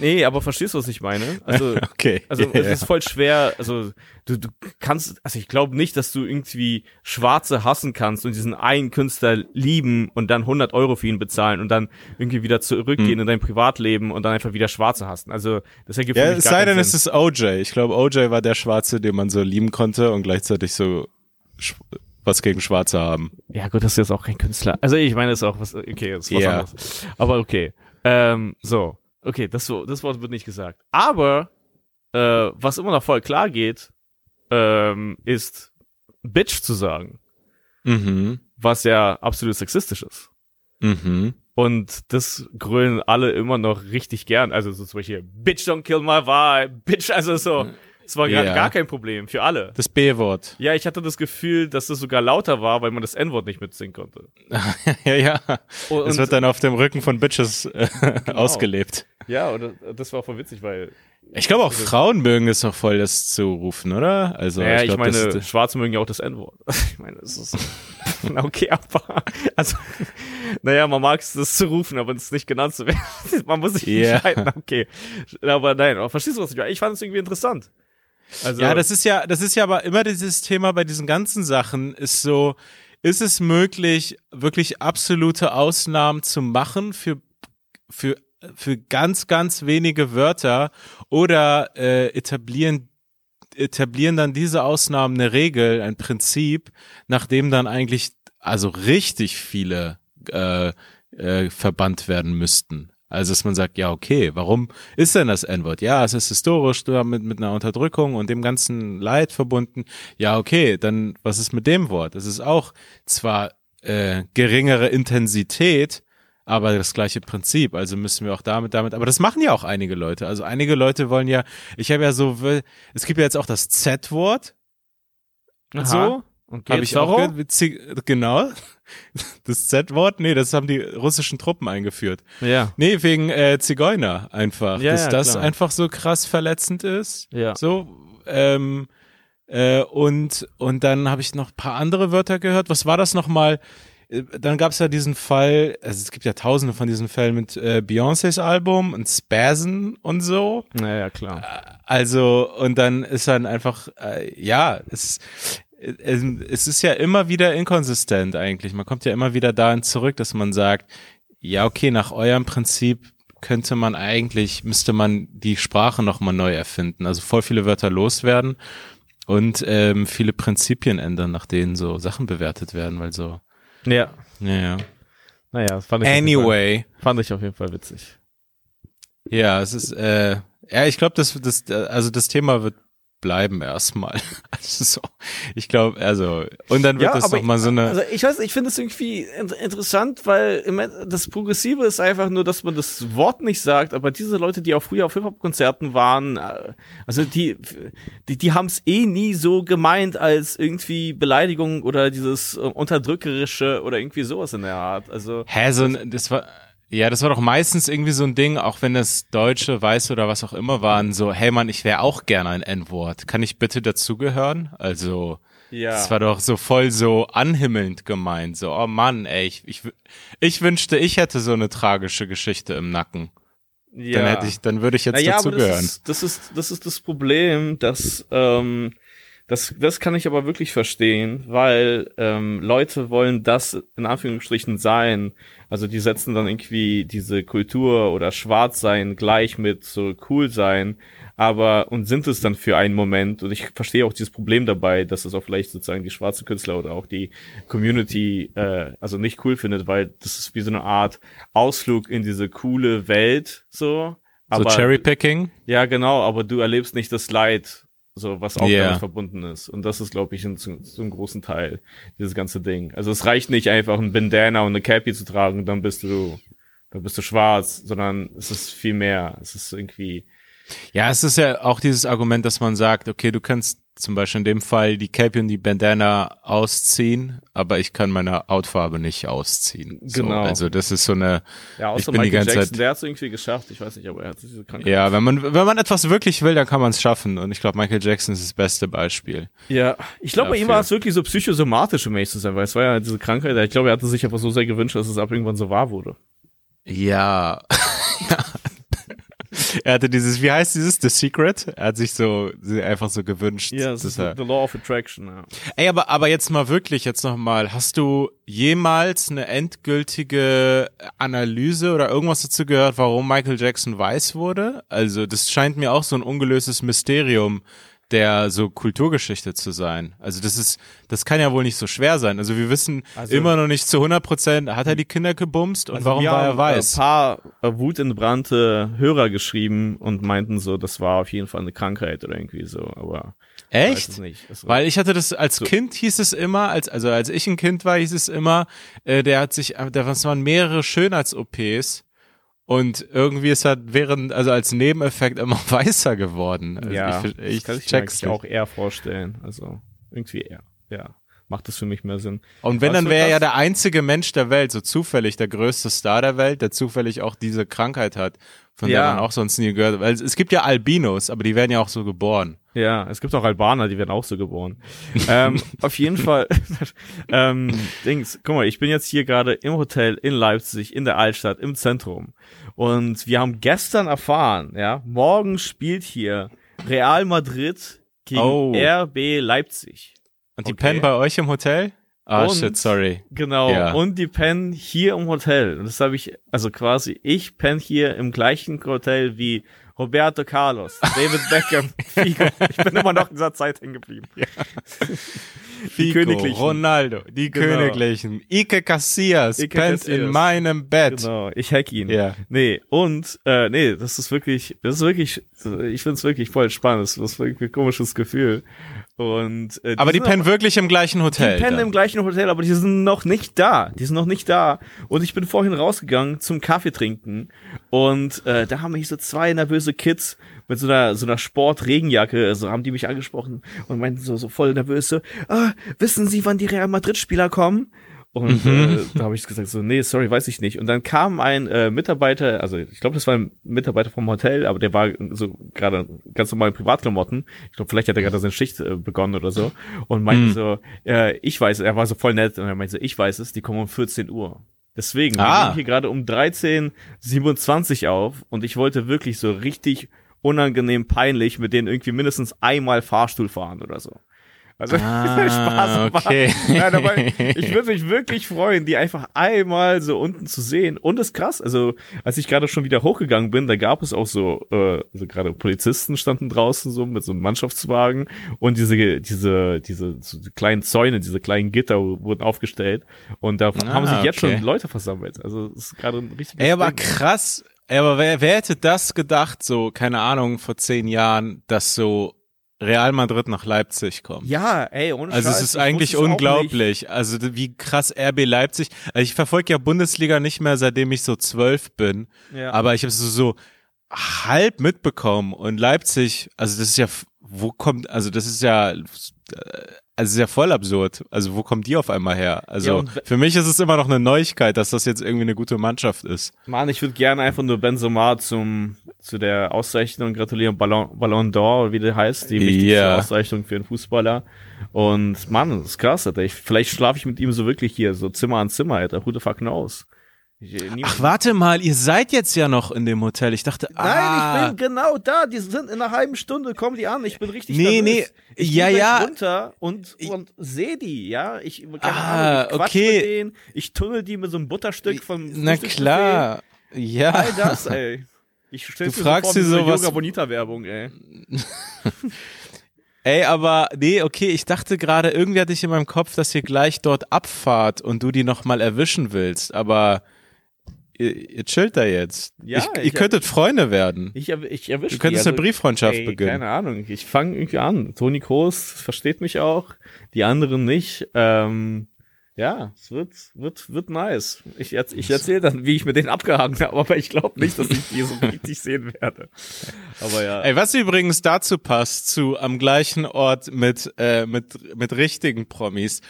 Speaker 2: nee, aber verstehst du, was ich meine? Also,
Speaker 1: Okay.
Speaker 2: also
Speaker 1: Ja,
Speaker 2: es ist voll schwer, also du, du kannst, also ich glaube nicht, dass du irgendwie Schwarze hassen kannst und diesen einen Künstler lieben und dann 100 Euro für ihn bezahlen und dann irgendwie wieder zurückgehen
Speaker 1: Hm.
Speaker 2: in dein Privatleben und dann einfach wieder Schwarze hassen. Also das ergibt
Speaker 1: Ja,
Speaker 2: für mich
Speaker 1: es
Speaker 2: gar
Speaker 1: sei
Speaker 2: keinen
Speaker 1: denn, es ist OJ. Ich glaube, OJ war der Schwarze, den man so lieben konnte und gleichzeitig so was gegen Schwarze haben.
Speaker 2: Ja gut, das ist jetzt auch kein Künstler. Also ich meine, das ist auch was, okay, das ist was
Speaker 1: Ja.
Speaker 2: anderes. Aber okay. Ähm, so, okay, das, das Wort wird nicht gesagt. Aber äh, was immer noch voll klar geht, ähm, ist Bitch zu sagen.
Speaker 1: Mhm.
Speaker 2: was ja absolut sexistisch ist.
Speaker 1: Mhm.
Speaker 2: Und das grölen alle immer noch richtig gern. Also so zum Beispiel, Bitch don't kill my vibe, Bitch, also so. Es war gar,
Speaker 1: Ja.
Speaker 2: gar kein Problem für alle.
Speaker 1: Das B-Wort.
Speaker 2: Ja, ich hatte das Gefühl, dass das sogar lauter war, weil man das N-Wort nicht mitsingen konnte.
Speaker 1: ja, ja.
Speaker 2: Und,
Speaker 1: Es wird dann auf dem Rücken von Bitches äh, ausgelebt.
Speaker 2: ja, und das- war voll witzig, weil
Speaker 1: Ich glaube auch Frauen mögen es doch voll, das zu rufen, oder? Also
Speaker 2: naja, ich,
Speaker 1: glaub,
Speaker 2: meine,
Speaker 1: das,
Speaker 2: Schwarze mögen ja auch das N-Wort. Ich meine, das ist okay, aber also, naja, man mag es, das zu rufen, aber es nicht genannt zu werden. Man muss sich
Speaker 1: Ja.
Speaker 2: entscheiden, okay. Aber nein, aber verstehst du, was ich meine? Ich fand es irgendwie interessant. Also,
Speaker 1: ja, das ist ja, das ist ja aber immer dieses Thema bei diesen ganzen Sachen ist so, ist es möglich, wirklich absolute Ausnahmen zu machen für für für ganz ganz wenige Wörter oder äh, etablieren etablieren dann diese Ausnahmen eine Regel, ein Prinzip, nachdem dann eigentlich also richtig viele äh, äh, verbannt werden müssten. Also dass man sagt, ja okay, warum ist denn das N-Wort? Ja, es ist historisch damit mit einer Unterdrückung und dem ganzen Leid verbunden. Ja okay, dann was ist mit dem Wort? Es ist auch zwar äh, geringere Intensität, aber das gleiche Prinzip. Also müssen wir auch damit, damit. Aber das machen ja auch einige Leute. Also einige Leute wollen ja. Ich habe ja so, es gibt ja jetzt auch das Z-Wort.
Speaker 2: Aha.
Speaker 1: So
Speaker 2: okay,
Speaker 1: habe ich auch gehört. Zi- Genau. Das Z-Wort? Nee, das haben die russischen Truppen eingeführt.
Speaker 2: Ja,
Speaker 1: Nee, wegen äh, Zigeuner einfach.
Speaker 2: Ja,
Speaker 1: dass
Speaker 2: ja,
Speaker 1: das einfach so krass verletzend ist.
Speaker 2: ja.
Speaker 1: So, ähm, äh, und, und dann habe ich noch ein paar andere Wörter gehört. Was war das nochmal? Äh, Dann gab es ja diesen Fall, also es gibt ja tausende von diesen Fällen mit äh, Beyoncés Album und Spasm und so.
Speaker 2: Naja, klar.
Speaker 1: Also, und dann ist dann einfach, äh, ja, es, es, ist ja immer wieder inkonsistent eigentlich. Man kommt ja immer wieder dahin zurück, dass man sagt, ja, okay, nach eurem Prinzip könnte man eigentlich, müsste man die Sprache nochmal neu erfinden. Also voll viele Wörter loswerden und ähm, viele Prinzipien ändern, nach denen so Sachen bewertet werden, weil so,
Speaker 2: Ja.
Speaker 1: ja, ja.
Speaker 2: Naja, das fand ich, jeden Fall,
Speaker 1: Anyway,
Speaker 2: fand ich auf jeden Fall witzig.
Speaker 1: ja, es ist, äh, ja, ich glaube, das, das, also das Thema wird bleiben erstmal. Also so, ich glaube, also, und dann wird das doch mal so eine,
Speaker 2: Also ich weiß, ich finde es irgendwie in- interessant, weil das Progressive ist einfach nur, dass man das Wort nicht sagt, aber diese Leute, die auch früher auf Hip-Hop-Konzerten waren, äh, also die, die, die haben es eh nie so gemeint als irgendwie Beleidigung oder dieses äh, Unterdrückerische oder irgendwie sowas in der Art. Also
Speaker 1: Hä, so ein, das war, ja, das war doch meistens irgendwie so ein Ding, auch wenn das Deutsche, Weiße oder was auch immer waren, so, hey Mann, ich wäre auch gerne ein N-Wort. Kann ich bitte dazugehören? Also,
Speaker 2: ja.
Speaker 1: das war doch so voll so anhimmelnd gemeint, so, oh Mann, ey, ich, ich, ich wünschte, ich hätte so eine tragische Geschichte im Nacken.
Speaker 2: ja.
Speaker 1: Dann hätte ich, dann würde ich jetzt
Speaker 2: naja,
Speaker 1: dazugehören.
Speaker 2: das ist, das ist das ist das Problem, dass ähm, das das kann ich aber wirklich verstehen, weil ähm, Leute wollen das in Anführungsstrichen sein. Also die setzen dann irgendwie diese Kultur oder Schwarzsein gleich mit so cool sein, aber und sind es dann für einen Moment. Und ich verstehe auch dieses Problem dabei, dass es auch vielleicht sozusagen die schwarzen Künstler oder auch die Community äh, also nicht cool findet, weil das ist wie so eine Art Ausflug in diese coole Welt so Aber,
Speaker 1: so Cherrypicking?
Speaker 2: Ja, genau, aber du erlebst nicht das Leid, so was auch
Speaker 1: Ja.
Speaker 2: damit verbunden ist. Und das ist, glaube ich, ein, zu, zu einem großen Teil dieses ganze Ding. Also es reicht nicht einfach ein Bandana und eine Cappy zu tragen, dann bist du, dann bist du schwarz, sondern es ist viel mehr. Es ist irgendwie,
Speaker 1: Ja, es ist ja auch dieses Argument, dass man sagt, okay, du kannst zum Beispiel in dem Fall die Cape und die Bandana ausziehen, aber ich kann meine Hautfarbe nicht ausziehen. So,
Speaker 2: Genau.
Speaker 1: also das ist so eine,
Speaker 2: ja,
Speaker 1: Ich
Speaker 2: außer
Speaker 1: bin die
Speaker 2: Michael
Speaker 1: ganze
Speaker 2: Jackson,
Speaker 1: Zeit-
Speaker 2: der hat es irgendwie geschafft. Ich weiß nicht, aber er hat diese Krankheit.
Speaker 1: ja, wenn man, wenn man etwas wirklich will, dann kann man es schaffen. Und ich glaube, Michael Jackson ist das beste Beispiel.
Speaker 2: Ja, ich glaube, bei ihm war es wirklich so psychosomatisch, um ehrlich zu sein, weil es war ja diese Krankheit. Ich glaube, er hatte sich einfach so sehr gewünscht, dass es ab irgendwann so wahr wurde.
Speaker 1: Ja. ja. Er hatte dieses, wie heißt dieses, The Secret? Er hat sich so, einfach so gewünscht.
Speaker 2: Ja, das ist
Speaker 1: er,
Speaker 2: the Law of Attraction. Ja.
Speaker 1: Ey, aber, aber jetzt mal wirklich, jetzt nochmal, hast du jemals eine endgültige Analyse oder irgendwas dazu gehört, warum Michael Jackson weiß wurde? Also, das scheint mir auch so ein ungelöstes Mysterium der so Kulturgeschichte zu sein. Also das ist, das kann ja wohl nicht so schwer sein. Also wir wissen
Speaker 2: Also-
Speaker 1: immer noch nicht zu 100 Prozent, hat er die Kinder gebumst und
Speaker 2: Also
Speaker 1: warum war er
Speaker 2: haben,
Speaker 1: weiß?
Speaker 2: Ein paar äh, wutentbrannte Hörer geschrieben und meinten so, das war auf jeden Fall eine Krankheit oder irgendwie so, aber
Speaker 1: Echt? Weil ich hatte das als Kind hieß es immer, als also als ich ein Kind war, hieß es immer, äh, der hat sich, äh, das waren mehrere Schönheits-OPs und irgendwie ist er während, also als Nebeneffekt immer weißer geworden. Also
Speaker 2: ja,
Speaker 1: ich, ich
Speaker 2: das kann ich mir
Speaker 1: check's nicht.
Speaker 2: auch eher vorstellen. Also irgendwie eher, ja. Macht das für mich mehr Sinn.
Speaker 1: Und wenn dann wäre er ja der einzige Mensch der Welt, so zufällig der größte Star der Welt, der zufällig auch diese Krankheit hat, von der
Speaker 2: Ja.
Speaker 1: man auch sonst nie gehört hat. Weil es gibt ja Albinos, aber die werden ja auch so geboren.
Speaker 2: Ja, es gibt auch Albaner, die werden auch so geboren. ähm, auf jeden Fall, ähm, Dings, guck mal, ich bin jetzt hier gerade im Hotel in Leipzig, in der Altstadt, im Zentrum. Und wir haben gestern erfahren, ja, morgen spielt hier Real Madrid gegen
Speaker 1: Oh.
Speaker 2: RB Leipzig.
Speaker 1: Und die
Speaker 2: Okay.
Speaker 1: pennen bei euch im Hotel? Ah,
Speaker 2: Und-
Speaker 1: shit, sorry.
Speaker 2: Genau,
Speaker 1: Ja.
Speaker 2: und die pennen hier im Hotel. Und das habe ich, also quasi, ich penne hier im gleichen Hotel wie Roberto Carlos, David Beckham, Figo. Ich bin immer noch in dieser Zeit hängen geblieben. Die Königlichen.
Speaker 1: Ronaldo, die
Speaker 2: Genau.
Speaker 1: Königlichen. Ike Casillas
Speaker 2: Ike
Speaker 1: pennt
Speaker 2: Casillas.
Speaker 1: in meinem Bett.
Speaker 2: Genau, ich hack ihn.
Speaker 1: Ja.
Speaker 2: Nee, und, äh, nee, das ist wirklich, das ist wirklich, ich find's wirklich voll spannend. Das ist wirklich ein komisches Gefühl. Und, äh,
Speaker 1: Aber die pennen wirklich im gleichen Hotel.
Speaker 2: Die pennen
Speaker 1: dann.
Speaker 2: im gleichen Hotel, aber die sind noch nicht da. Die sind noch nicht da. Und ich bin vorhin rausgegangen zum Kaffee trinken. Und äh, da haben mich so zwei nervöse Kids mit so einer so einer Sport-Regenjacke, so haben die mich angesprochen und meinten so, so voll nervös so, ah, wissen Sie, wann die Real Madrid-Spieler kommen? Und
Speaker 1: Mhm.
Speaker 2: äh, da habe ich gesagt so, nee, sorry, weiß ich nicht. Und dann kam ein äh, Mitarbeiter, also ich glaube, das war ein Mitarbeiter vom Hotel, aber der war so gerade ganz normal in Privatklamotten. Ich glaube, vielleicht hat er gerade seine Schicht äh, begonnen oder so. Und meinte
Speaker 1: Mhm.
Speaker 2: so, äh, ich weiß, er war so voll nett und er meinte so, ich weiß es, die kommen um 14 Uhr. Deswegen, wir
Speaker 1: Ah.
Speaker 2: nehmen hier gerade um 13.27 auf und ich wollte wirklich so richtig unangenehm peinlich mit denen irgendwie mindestens einmal Fahrstuhl fahren oder so. Also
Speaker 1: Ah,
Speaker 2: Spaß
Speaker 1: okay.
Speaker 2: Nein, aber ich würde mich wirklich freuen, die einfach einmal so unten zu sehen. Und das ist krass, also als ich gerade schon wieder hochgegangen bin, da gab es auch so, äh, so gerade Polizisten standen draußen so mit so einem Mannschaftswagen und diese, diese, diese so kleinen Zäune, diese kleinen Gitter wurden aufgestellt und da
Speaker 1: Ah,
Speaker 2: haben sich jetzt
Speaker 1: okay.
Speaker 2: schon Leute versammelt. Also es ist gerade ein richtiges
Speaker 1: Ey, aber
Speaker 2: Ding.
Speaker 1: krass. Ey, aber wer, wer hätte das gedacht, so, keine Ahnung, vor zehn Jahren, dass so Real Madrid nach Leipzig kommt?
Speaker 2: Ja, ey, ohne
Speaker 1: Also es
Speaker 2: Scheiß,
Speaker 1: ist eigentlich
Speaker 2: es auch nicht.
Speaker 1: unglaublich. Also wie krass RB Leipzig. Also ich verfolge ja Bundesliga nicht mehr, seitdem ich so zwölf bin.
Speaker 2: Ja.
Speaker 1: Aber ich habe so, so halb mitbekommen. Und Leipzig, also das ist ja, wo kommt, also das ist ja, äh, also es ist ja voll absurd. Also wo kommt die auf einmal her?
Speaker 2: Ja,
Speaker 1: Also
Speaker 2: we-
Speaker 1: für mich ist es immer noch eine Neuigkeit, dass das jetzt irgendwie eine gute Mannschaft ist.
Speaker 2: Mann, ich würde gerne einfach nur Benzema zum zu der Auszeichnung gratulieren, Ballon, Ballon d'Or, wie der heißt, die wichtigste
Speaker 1: Ja.
Speaker 2: Auszeichnung für einen Fußballer. Und Mann, das ist krass, Alter. Ich, vielleicht schlafe ich mit ihm so wirklich hier, so Zimmer an Zimmer, Alter. Who the fuck knows? Äh, niemand-
Speaker 1: Ach, warte mal, ihr seid jetzt ja noch in dem Hotel. Ich dachte,
Speaker 2: Nein,
Speaker 1: ah,
Speaker 2: ich bin genau da. Die sind in einer halben Stunde, kommen die an. Ich bin richtig
Speaker 1: Nee,
Speaker 2: nervös.
Speaker 1: nee,
Speaker 2: Ich
Speaker 1: ja, ja.
Speaker 2: runter und, und sehe die, ja. Ich, keine
Speaker 1: Ah,
Speaker 2: Ahnung, ich quatsch
Speaker 1: okay.
Speaker 2: mit denen. Ich tunnel die mit so einem Butterstück vom
Speaker 1: na klar. Ja.
Speaker 2: All das, ey. Ich stell's
Speaker 1: Du fragst
Speaker 2: so vor,
Speaker 1: dir sowas-
Speaker 2: Yoga Bonita Werbung, ey.
Speaker 1: Ey, aber nee, okay, ich dachte gerade, irgendwie hatte ich in meinem Kopf, dass ihr gleich dort abfahrt und du die nochmal erwischen willst, aber ihr, ihr chillt da jetzt.
Speaker 2: Ja,
Speaker 1: ich, ihr
Speaker 2: ich-
Speaker 1: könntet Freunde werden.
Speaker 2: Ich, ich erwische
Speaker 1: Du könntest
Speaker 2: die,
Speaker 1: eine Brieffreundschaft
Speaker 2: ey,
Speaker 1: beginnen.
Speaker 2: Keine Ahnung. Ich fange irgendwie an. Toni Kroos versteht mich auch, die anderen nicht. Ähm, ja, es wird, wird, wird nice. Ich, ich erzähle dann, wie ich mit denen abgehangen habe, aber ich glaube nicht, dass ich die so richtig sehen werde. Aber ja.
Speaker 1: Ey, was übrigens dazu passt, zu am gleichen Ort mit, äh, mit, mit richtigen Promis.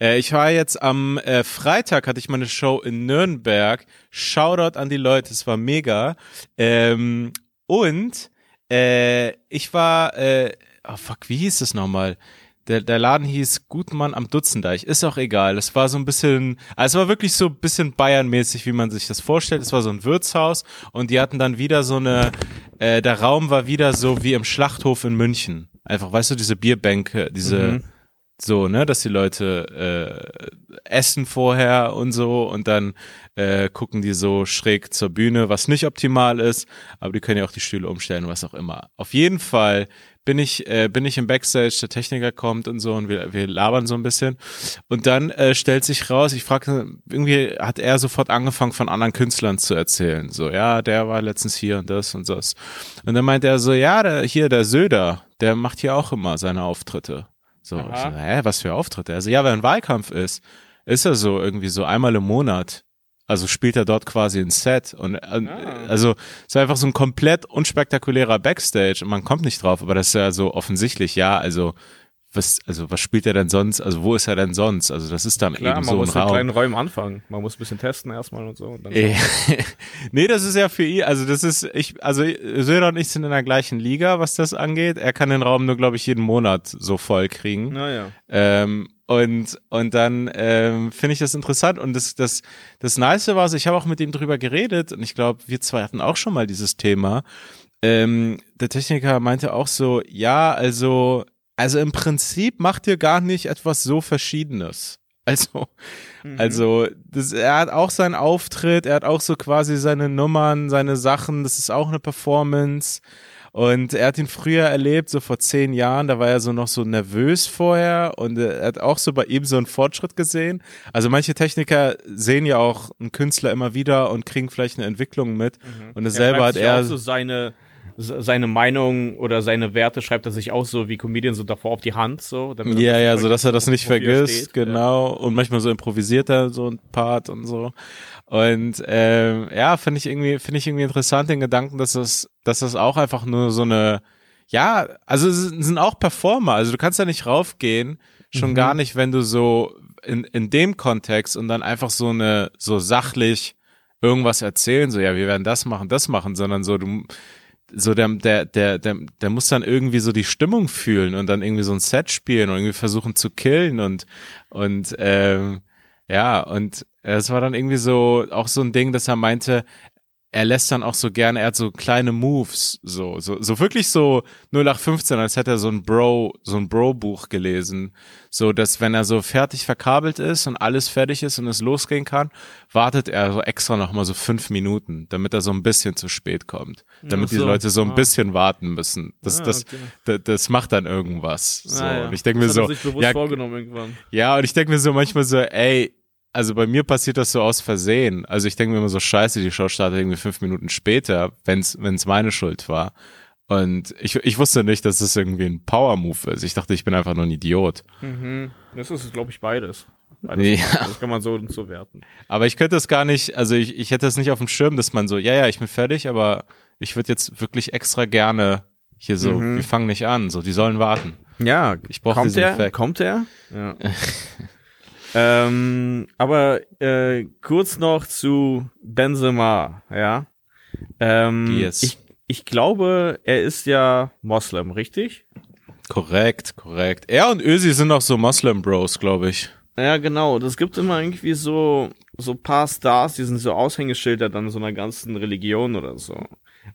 Speaker 1: Äh, ich war jetzt am äh, Freitag, hatte ich meine Show in Nürnberg. Shoutout an die Leute, es war mega. Ähm, und äh, ich war, äh, oh fuck, wie hieß es nochmal? Der, der Laden hieß Gutmann am Dutzendeich. Ist auch egal. Es war so ein bisschen, also es war wirklich so ein bisschen Bayernmäßig, wie man sich das vorstellt. Es war so ein Wirtshaus und die hatten dann wieder so eine, äh, der Raum war wieder so wie im Schlachthof in München. Einfach, weißt du, diese Bierbänke, diese,
Speaker 2: Mhm.
Speaker 1: So, ne, dass die Leute äh, essen vorher und so und dann äh, gucken die so schräg zur Bühne, was nicht optimal ist, aber die können ja auch die Stühle umstellen, was auch immer. Auf jeden Fall bin ich äh, bin ich im Backstage, der Techniker kommt und so und wir, wir labern so ein bisschen und dann äh, stellt sich raus, ich frage irgendwie hat er sofort angefangen von anderen Künstlern zu erzählen, so ja, der war letztens hier und das und das und dann meint er so ja, der, hier der Söder, der macht hier auch immer seine Auftritte. So, ich so, hä, was für Auftritte? Also ja, wenn ein Wahlkampf ist, ist er so irgendwie so einmal im Monat. Also spielt er dort quasi ein Set und äh,
Speaker 2: Ah.
Speaker 1: also es ist einfach so ein komplett unspektakulärer Backstage und man kommt nicht drauf, aber das ist ja so offensichtlich, ja, also was, also was spielt er denn sonst? Also wo ist er denn sonst? Also das ist dann
Speaker 2: Klar,
Speaker 1: eben
Speaker 2: man
Speaker 1: so ein
Speaker 2: muss in
Speaker 1: Raum.
Speaker 2: kleinen Räumen anfangen. Man muss ein bisschen testen erstmal und so. Und
Speaker 1: nee, das ist ja für ihn, also das ist, ich, also Söder und ich sind in der gleichen Liga, was das angeht. Er kann den Raum nur, glaube ich, jeden Monat so voll kriegen.
Speaker 2: naja.
Speaker 1: Ähm, und, und dann ähm, finde ich das interessant. Und das, das, das Nice war, so, ich habe auch mit ihm drüber geredet und ich glaube, wir zwei hatten auch schon mal dieses Thema. Ähm, der Techniker meinte auch so, ja, also, also im Prinzip macht ihr gar nicht etwas so Verschiedenes. Also, also, das, er hat auch seinen Auftritt, er hat auch so quasi seine Nummern, seine Sachen, das ist auch eine Performance. Und er hat ihn früher erlebt, so vor zehn Jahren, da war er so noch so nervös vorher und er hat auch so bei ihm so einen Fortschritt gesehen. Also manche Techniker sehen ja auch einen Künstler immer wieder und kriegen vielleicht eine Entwicklung mit. Und dasselbe
Speaker 2: schreibt
Speaker 1: hat er.
Speaker 2: auch so seine seine Meinung oder seine Werte schreibt er sich auch so wie Comedian so davor auf die Hand so
Speaker 1: Ja, ja, so dass er das nicht
Speaker 2: er
Speaker 1: vergisst,
Speaker 2: steht.
Speaker 1: genau. Und manchmal so improvisiert er so ein Part und so. Und ähm, ja, finde ich irgendwie, finde ich irgendwie interessant den Gedanken, dass das, dass das auch einfach nur so eine, ja, also es sind auch Performer. Also du kannst ja nicht raufgehen, schon
Speaker 2: Mhm.
Speaker 1: gar nicht, wenn du so in, in dem Kontext und dann einfach so eine, so sachlich irgendwas erzählen, so ja, wir werden das machen, das machen, sondern so du so der, der, der, der, der muss dann irgendwie so die Stimmung fühlen und dann irgendwie so ein Set spielen und irgendwie versuchen zu killen und, und ähm, ja, und es war dann irgendwie so auch so ein Ding, dass er meinte, er lässt dann auch so gerne, er hat so kleine Moves, so, so, so wirklich so 0815, als hätte er so ein Bro, so ein Bro-Buch gelesen. So, dass wenn er so fertig verkabelt ist und alles fertig ist und es losgehen kann, wartet er so extra nochmal so fünf Minuten, damit er so ein bisschen zu spät kommt. Damit
Speaker 2: Ach
Speaker 1: die
Speaker 2: so.
Speaker 1: Leute so ein
Speaker 2: Ah.
Speaker 1: bisschen warten müssen. Das,
Speaker 2: Ah,
Speaker 1: das,
Speaker 2: okay.
Speaker 1: das, das macht dann irgendwas. So.
Speaker 2: Ah, ja.
Speaker 1: Und ich denke mir so,
Speaker 2: sich bewusst
Speaker 1: ja,
Speaker 2: vorgenommen irgendwann.
Speaker 1: ja, und ich denke mir so manchmal so, ey, also bei mir passiert das so aus Versehen. Also ich denke mir immer so, scheiße, die Show startet irgendwie fünf Minuten später, wenn's wenn's meine Schuld war. Und ich, ich wusste nicht, dass es irgendwie ein Power-Move ist. Ich dachte, ich bin einfach nur ein Idiot.
Speaker 2: Mhm. Das ist, glaube ich, beides. beides.
Speaker 1: Ja.
Speaker 2: Das kann man so und so werten.
Speaker 1: Aber ich könnte es gar nicht, also ich, ich hätte es nicht auf dem Schirm, dass man so, ja, ja, ich bin fertig, aber ich würde jetzt wirklich extra gerne hier so,
Speaker 2: Mhm.
Speaker 1: wir fangen nicht an, so, die sollen warten.
Speaker 2: Ja,
Speaker 1: Ich brauche
Speaker 2: kommt
Speaker 1: diesen
Speaker 2: er?
Speaker 1: Effekt.
Speaker 2: Kommt er? Ja. ähm, aber äh, kurz noch zu Benzema, ja. Ähm,
Speaker 1: Yes.
Speaker 2: ich, ich glaube, er ist ja Moslem, richtig?
Speaker 1: Korrekt, korrekt. Er und Ösi sind auch so Moslem-Bros, glaube ich.
Speaker 2: Ja, genau. Das gibt immer irgendwie so so paar Stars, die sind so Aushängeschilder dann so einer ganzen Religion oder so.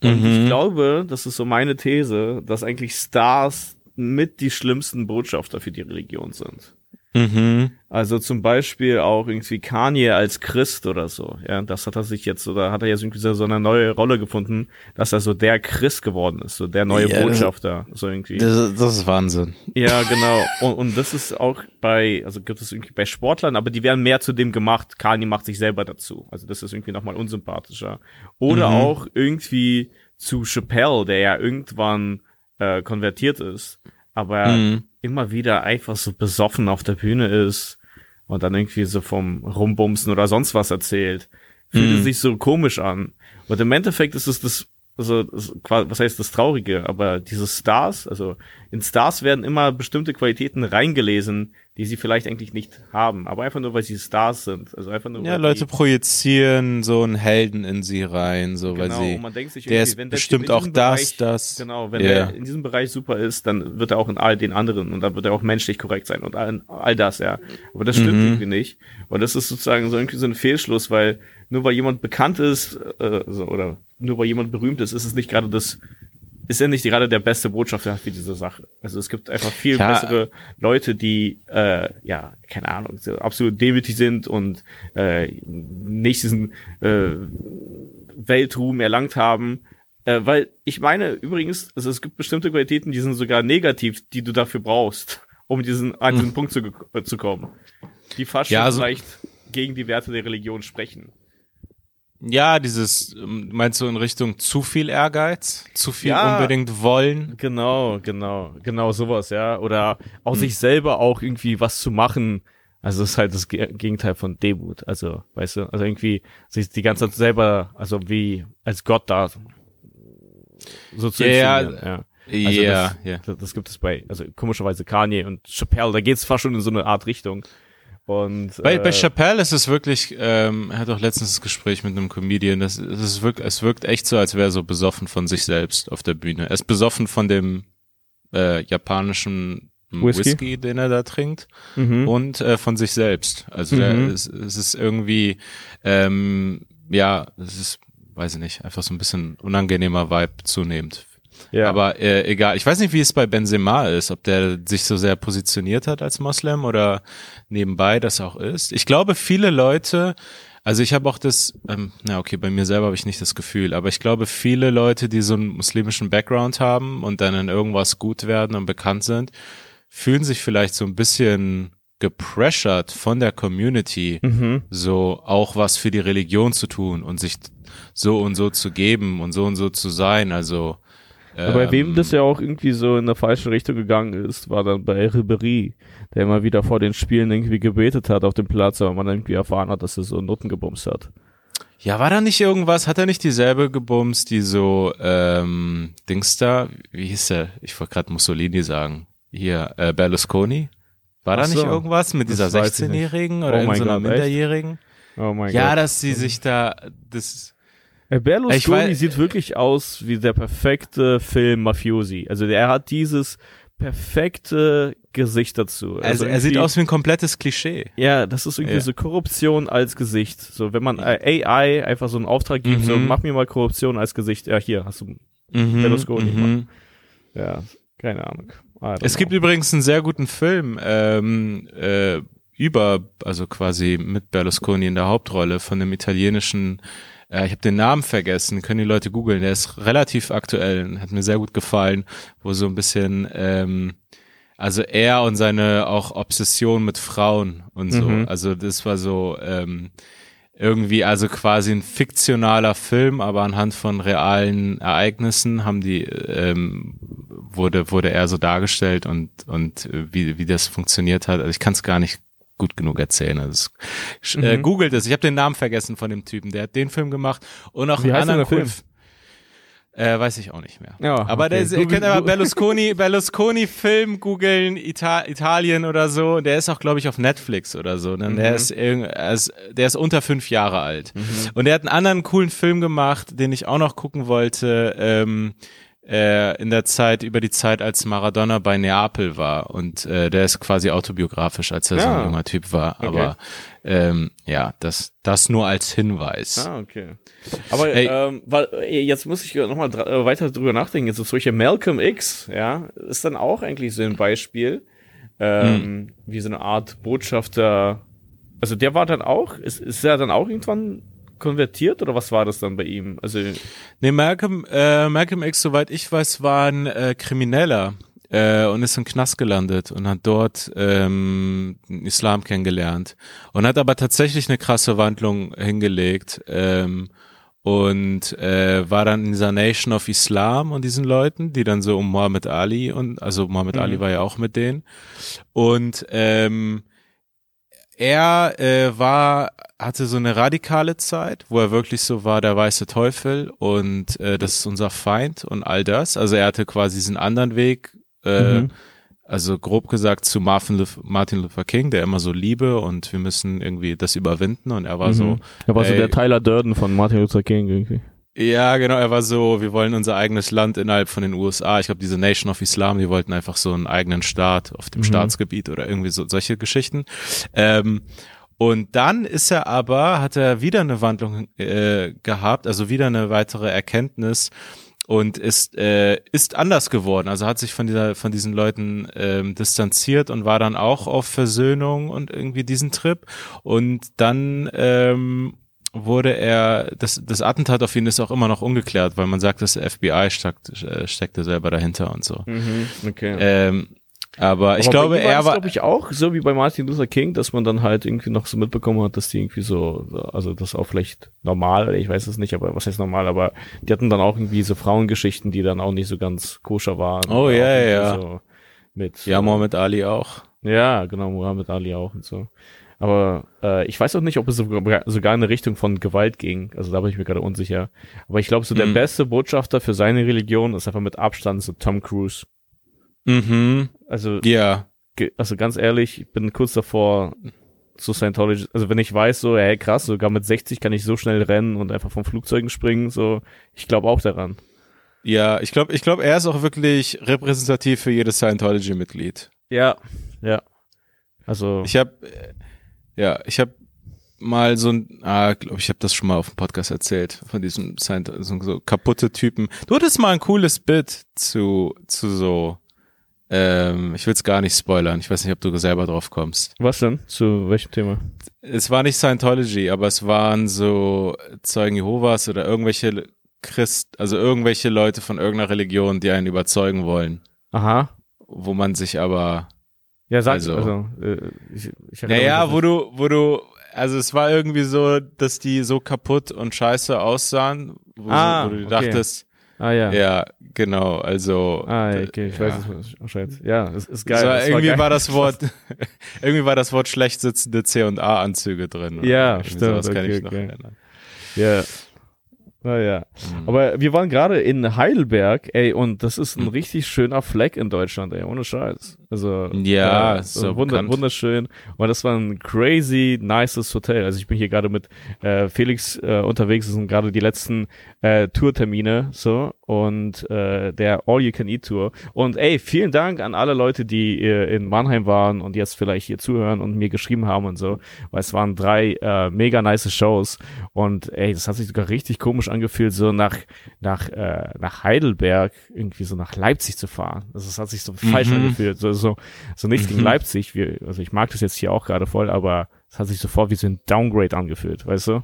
Speaker 2: Und
Speaker 1: Mhm.
Speaker 2: ich glaube, das ist so meine These, dass eigentlich Stars mit die schlimmsten Botschafter für die Religion sind.
Speaker 1: Mhm.
Speaker 2: Also zum Beispiel auch irgendwie Kanye als Christ oder so. Ja, das hat er sich jetzt, oder hat er jetzt irgendwie so eine neue Rolle gefunden, dass er so der Christ geworden ist, so der neue
Speaker 1: Ja,
Speaker 2: Botschafter, so irgendwie.
Speaker 1: Das, das ist Wahnsinn.
Speaker 2: Ja, genau. Und, und das ist auch bei, also gibt es irgendwie bei Sportlern, aber die werden mehr zu dem gemacht. Kanye macht sich selber dazu. Also das ist irgendwie nochmal unsympathischer. Oder
Speaker 1: Mhm.
Speaker 2: auch irgendwie zu Chappelle, der ja irgendwann äh, konvertiert ist, aber
Speaker 1: Mhm.
Speaker 2: Immer wieder einfach so besoffen auf der Bühne ist und dann irgendwie so vom Rumbumsen oder sonst was erzählt. Fühlt
Speaker 1: Mhm.
Speaker 2: es sich so komisch an. Und im Endeffekt ist es das, also, das, was heißt das Traurige, aber diese Stars, also in Stars werden immer bestimmte Qualitäten reingelesen, die sie vielleicht eigentlich nicht haben, aber einfach nur, weil sie Stars sind. Also einfach nur,
Speaker 1: Ja,
Speaker 2: weil
Speaker 1: Leute projizieren so einen Helden in sie rein, so weil
Speaker 2: genau,
Speaker 1: sie.
Speaker 2: und man denkt sich
Speaker 1: der ist
Speaker 2: wenn
Speaker 1: bestimmt auch
Speaker 2: diesem
Speaker 1: das,
Speaker 2: Bereich,
Speaker 1: das.
Speaker 2: Genau, wenn
Speaker 1: Ja.
Speaker 2: der in diesem Bereich super ist, dann wird er auch in all den anderen und dann wird er auch menschlich korrekt sein und all, all das, ja. Aber das stimmt
Speaker 1: Mhm.
Speaker 2: irgendwie nicht. Und das ist sozusagen so irgendwie so ein Fehlschluss, weil nur weil jemand bekannt ist, äh, so, oder nur weil jemand berühmt ist, ist es nicht gerade das, ist er nicht gerade der beste Botschafter für diese Sache. Also es gibt einfach viel
Speaker 1: Ja.
Speaker 2: bessere Leute, die, äh, ja, keine Ahnung, so absolut demütig sind und äh, nicht diesen äh, Weltruhm erlangt haben. Äh, weil ich meine, übrigens, also es gibt bestimmte Qualitäten, die sind sogar negativ, die du dafür brauchst, um diesen, an diesen Punkt zu, äh, zu kommen. Die fast
Speaker 1: Ja,
Speaker 2: schon
Speaker 1: also-
Speaker 2: vielleicht gegen die Werte der Religion sprechen.
Speaker 1: Ja, dieses, ähm, meinst du in Richtung zu viel Ehrgeiz? Zu viel
Speaker 2: Ja.
Speaker 1: unbedingt wollen?
Speaker 2: Genau, genau, genau sowas, ja. Oder
Speaker 1: Hm.
Speaker 2: auch sich selber auch irgendwie was zu machen. Also das ist halt das Ge- Gegenteil von Demut. Also, weißt du, also irgendwie sich die ganze Zeit selber, also wie als Gott da so zu
Speaker 1: Ja,
Speaker 2: inszenieren, ja.
Speaker 1: Ja,
Speaker 2: Also
Speaker 1: ja.
Speaker 2: das, das, das gibt es bei, also komischerweise Kanye und Chappelle, da geht's fast schon in so eine Art Richtung. Und
Speaker 1: Bei,
Speaker 2: äh,
Speaker 1: bei Chappelle ist es wirklich, ähm, er hat auch letztens das Gespräch mit einem Comedian, das, das ist wirklich, es wirkt echt so, als wäre er so besoffen von sich selbst auf der Bühne. Er ist besoffen von dem äh, japanischen
Speaker 2: Whisky?
Speaker 1: Whisky? den er da trinkt
Speaker 2: mhm.
Speaker 1: und äh, von sich selbst. Also
Speaker 2: Mhm.
Speaker 1: es, es ist irgendwie, ähm, ja, es ist, weiß ich nicht, einfach so ein bisschen unangenehmer Vibe zunehmend.
Speaker 2: Ja.
Speaker 1: Aber äh, egal, ich weiß nicht, wie es bei Benzema ist, ob der sich so sehr positioniert hat als Moslem oder nebenbei das auch ist. Ich glaube, viele Leute, also ich habe auch das, ähm, na okay, bei mir selber habe ich nicht das Gefühl, aber ich glaube, viele Leute, die so einen muslimischen Background haben und dann in irgendwas gut werden und bekannt sind, fühlen sich vielleicht so ein bisschen gepressured von der Community,
Speaker 2: mhm.
Speaker 1: so auch was für die Religion zu tun und sich so und so zu geben und so und so zu sein. Also
Speaker 2: Aber bei wem
Speaker 1: ähm,
Speaker 2: das ja auch irgendwie so in der falsche Richtung gegangen ist, war dann bei Ribéry, der immer wieder vor den Spielen irgendwie gebetet hat auf dem Platz, aber man irgendwie erfahren hat, dass er so Noten gebumst hat.
Speaker 1: Ja, war da nicht irgendwas? Hat er nicht dieselbe gebumst, die so ähm, Dings da? Wie hieß der? Ich wollte gerade Mussolini sagen. Hier äh, Berlusconi. War da
Speaker 2: Ach
Speaker 1: nicht
Speaker 2: so.
Speaker 1: irgendwas mit dieser
Speaker 2: weiß ich nicht.
Speaker 1: 16-Jährigen
Speaker 2: Oh
Speaker 1: oder irgendeiner
Speaker 2: Gott, echt?
Speaker 1: Minderjährigen?
Speaker 2: Oh mein
Speaker 1: Ja,
Speaker 2: Gott.
Speaker 1: dass sie sich da das
Speaker 2: Berlusconi
Speaker 1: Ich weiß-
Speaker 2: sieht wirklich aus wie der perfekte Film Mafiosi. Also der hat dieses perfekte Gesicht dazu.
Speaker 1: also er sieht aus wie ein komplettes Klischee.
Speaker 2: Ja, das ist irgendwie
Speaker 1: Ja.
Speaker 2: so Korruption als Gesicht. So, wenn man äh, AI einfach so einen Auftrag gibt, so
Speaker 1: Mhm.
Speaker 2: mach mir mal Korruption als Gesicht. Ja, hier hast du.
Speaker 1: Mhm,
Speaker 2: Berlusconi,
Speaker 1: mhm.
Speaker 2: Ja, keine Ahnung.
Speaker 1: Es gibt
Speaker 2: know.
Speaker 1: übrigens einen sehr guten Film ähm, äh, über, also quasi mit Berlusconi in der Hauptrolle von einem italienischen, äh, ich habe den Namen vergessen, können die Leute googeln, der ist relativ aktuell, hat mir sehr gut gefallen, wo so ein bisschen, ähm, also er und seine auch Obsession mit Frauen und so,
Speaker 2: Mhm.
Speaker 1: also das war so ähm, irgendwie also quasi ein fiktionaler Film, aber anhand von realen Ereignissen haben die ähm, wurde wurde er so dargestellt und und äh, wie wie das funktioniert hat. Also ich kann es gar nicht gut genug erzählen. Also äh,
Speaker 2: Mhm.
Speaker 1: googelt es. Ich habe den Namen vergessen von dem Typen. Der hat den Film gemacht und auch
Speaker 2: Wie
Speaker 1: einen anderen
Speaker 2: der Film?
Speaker 1: Äh, weiß ich auch nicht mehr.
Speaker 2: Ja,
Speaker 1: aber
Speaker 2: okay.
Speaker 1: der ist, ihr könnt aber Berlusconi, Berlusconi Film googeln, Ita Italien oder so. Der ist auch, glaube ich, auf Netflix oder so. Ne? Der
Speaker 2: Mhm.
Speaker 1: ist, irgend- er ist, der ist unter fünf Jahre alt. Und der hat einen anderen coolen Film gemacht, den ich auch noch gucken wollte. Ähm, äh, in der Zeit, über die Zeit, als Maradona bei Neapel war. Und äh, der ist quasi autobiografisch, als er so
Speaker 2: Ja.
Speaker 1: ein junger Typ war.
Speaker 2: Okay.
Speaker 1: Aber ähm, ja, das, das nur als Hinweis.
Speaker 2: Ah, okay. Aber
Speaker 1: Ey.
Speaker 2: ähm, weil, äh, jetzt muss ich nochmal äh, weiter drüber nachdenken. Jetzt so solche Malcolm X, ja, ist dann auch eigentlich so ein Beispiel, ähm, mhm. wie so eine Art Botschafter. Also der war dann auch, ist, ist er dann auch irgendwann konvertiert oder was war das dann bei ihm? Also
Speaker 1: nee, Malcolm, äh, Malcolm X, soweit ich weiß, war ein äh, Krimineller äh, und ist im Knast gelandet und hat dort ähm, Islam kennengelernt und hat aber tatsächlich eine krasse Wandlung hingelegt ähm, und äh, war dann in dieser Nation of Islam und diesen Leuten, die dann so um Muhammad Ali und also Muhammad mhm. Ali war ja auch mit denen und ähm, er äh, war hatte so eine radikale Zeit, wo er wirklich so war der weiße Teufel und äh, das ist unser Feind und all das. Also er hatte quasi diesen anderen Weg äh, mhm. Also grob gesagt zu Martin Luther, Martin Luther King, der immer so Liebe und wir müssen irgendwie das überwinden und er war mhm. so.
Speaker 2: Er war ey, so der Tyler Durden von Martin Luther King irgendwie.
Speaker 1: Ja, genau, er war so, wir wollen unser eigenes Land innerhalb von den USA. Ich glaube, diese Nation of Islam, die wollten einfach so einen eigenen Staat auf dem mhm. Staatsgebiet oder irgendwie so solche Geschichten. Ähm, und dann ist er aber, hat er wieder eine Wandlung äh, gehabt, also wieder eine weitere Erkenntnis und ist äh, ist anders geworden. Also hat sich von dieser von diesen Leuten ähm, distanziert und war dann auch auf Versöhnung und irgendwie diesen Trip. Und dann ähm, wurde er das das Attentat auf ihn ist auch immer noch ungeklärt, weil man sagt, das FBI steckt, äh, steckte selber dahinter und so. Mhm, okay. Ähm, aber ich glaube, er war,
Speaker 2: glaube ich auch so wie bei Martin Luther King, dass man dann halt irgendwie noch so mitbekommen hat, dass die irgendwie so, also das auch vielleicht normal, ich weiß es nicht, aber was heißt normal, aber die hatten dann auch irgendwie so Frauengeschichten, die dann auch nicht so ganz koscher waren.
Speaker 1: Oh ja, ja. So mit, ja, Muhammad Ali auch.
Speaker 2: Ja, genau, Muhammad Ali auch und so. Aber äh, ich weiß auch nicht, ob es sogar, sogar in eine Richtung von Gewalt ging. Also da bin ich mir gerade unsicher. Aber ich glaube, so der mhm. beste Botschafter für seine Religion ist einfach mit Abstand so Tom Cruise.
Speaker 1: Mhm.
Speaker 2: Also, ja. Also ganz ehrlich, ich bin kurz davor zu Scientology, also wenn ich weiß, so, hey krass, sogar mit 60 kann ich so schnell rennen und einfach von Flugzeugen springen, so, ich glaube auch daran.
Speaker 1: Ja, ich glaube, ich glaube, er ist auch wirklich repräsentativ für jedes Scientology-Mitglied.
Speaker 2: Ja, ja. Also.
Speaker 1: Ich habe, ja, ich habe mal so ein, ah, glaube ich, habe das schon mal auf dem Podcast erzählt von diesem Scientology, so, so kaputte Typen. Du hattest mal ein cooles Bit zu zu so ähm, ich will es gar nicht spoilern. Ich weiß nicht, ob du selber drauf kommst.
Speaker 2: Was denn? Zu welchem Thema?
Speaker 1: Es war nicht Scientology, aber es waren so Zeugen Jehovas oder irgendwelche Christ, also irgendwelche Leute von irgendeiner Religion, die einen überzeugen wollen.
Speaker 2: Aha.
Speaker 1: Wo man sich aber
Speaker 2: ja, sag also, also äh,
Speaker 1: ich, ich Naja, wo du, wo du, also es war irgendwie so, dass die so kaputt und scheiße aussahen, wo, ah, wo du okay. dachtest,
Speaker 2: Ah ja.
Speaker 1: Ja, genau. Also.
Speaker 2: Ah, okay, ich ja. weiß es Bescheid. Ja, es ist geil.
Speaker 1: War, irgendwie war, geil. war, das Wort, irgendwie war das Wort schlecht sitzende C und A Anzüge drin.
Speaker 2: Ja, stimmt. Das kann okay, ich noch okay. erinnern. Ja, naja. Mhm. Aber wir waren gerade in Heidelberg, ey, und das ist ein mhm. richtig schöner Fleck in Deutschland, ey, ohne Scheiß. Also,
Speaker 1: ja, äh, so
Speaker 2: wunder wunderschön. Und das war ein crazy nices Hotel. Also ich bin hier gerade mit äh, Felix äh, unterwegs, das sind gerade die letzten äh, Tourtermine, so, und äh, der All-You-Can-Eat-Tour. Und ey, vielen Dank an alle Leute, die äh, in Mannheim waren und jetzt vielleicht hier zuhören und mir geschrieben haben und so, weil es waren drei äh, mega nice Shows. Und ey, das hat sich sogar richtig komisch angefühlt, so nach, nach, äh, nach Heidelberg, irgendwie so nach Leipzig zu fahren. Also es hat sich so mhm. falsch angefühlt. So, so, so nichts mhm. gegen Leipzig. Wir, also ich mag das jetzt hier auch gerade voll, aber es hat sich sofort wie so ein Downgrade angefühlt, weißt du?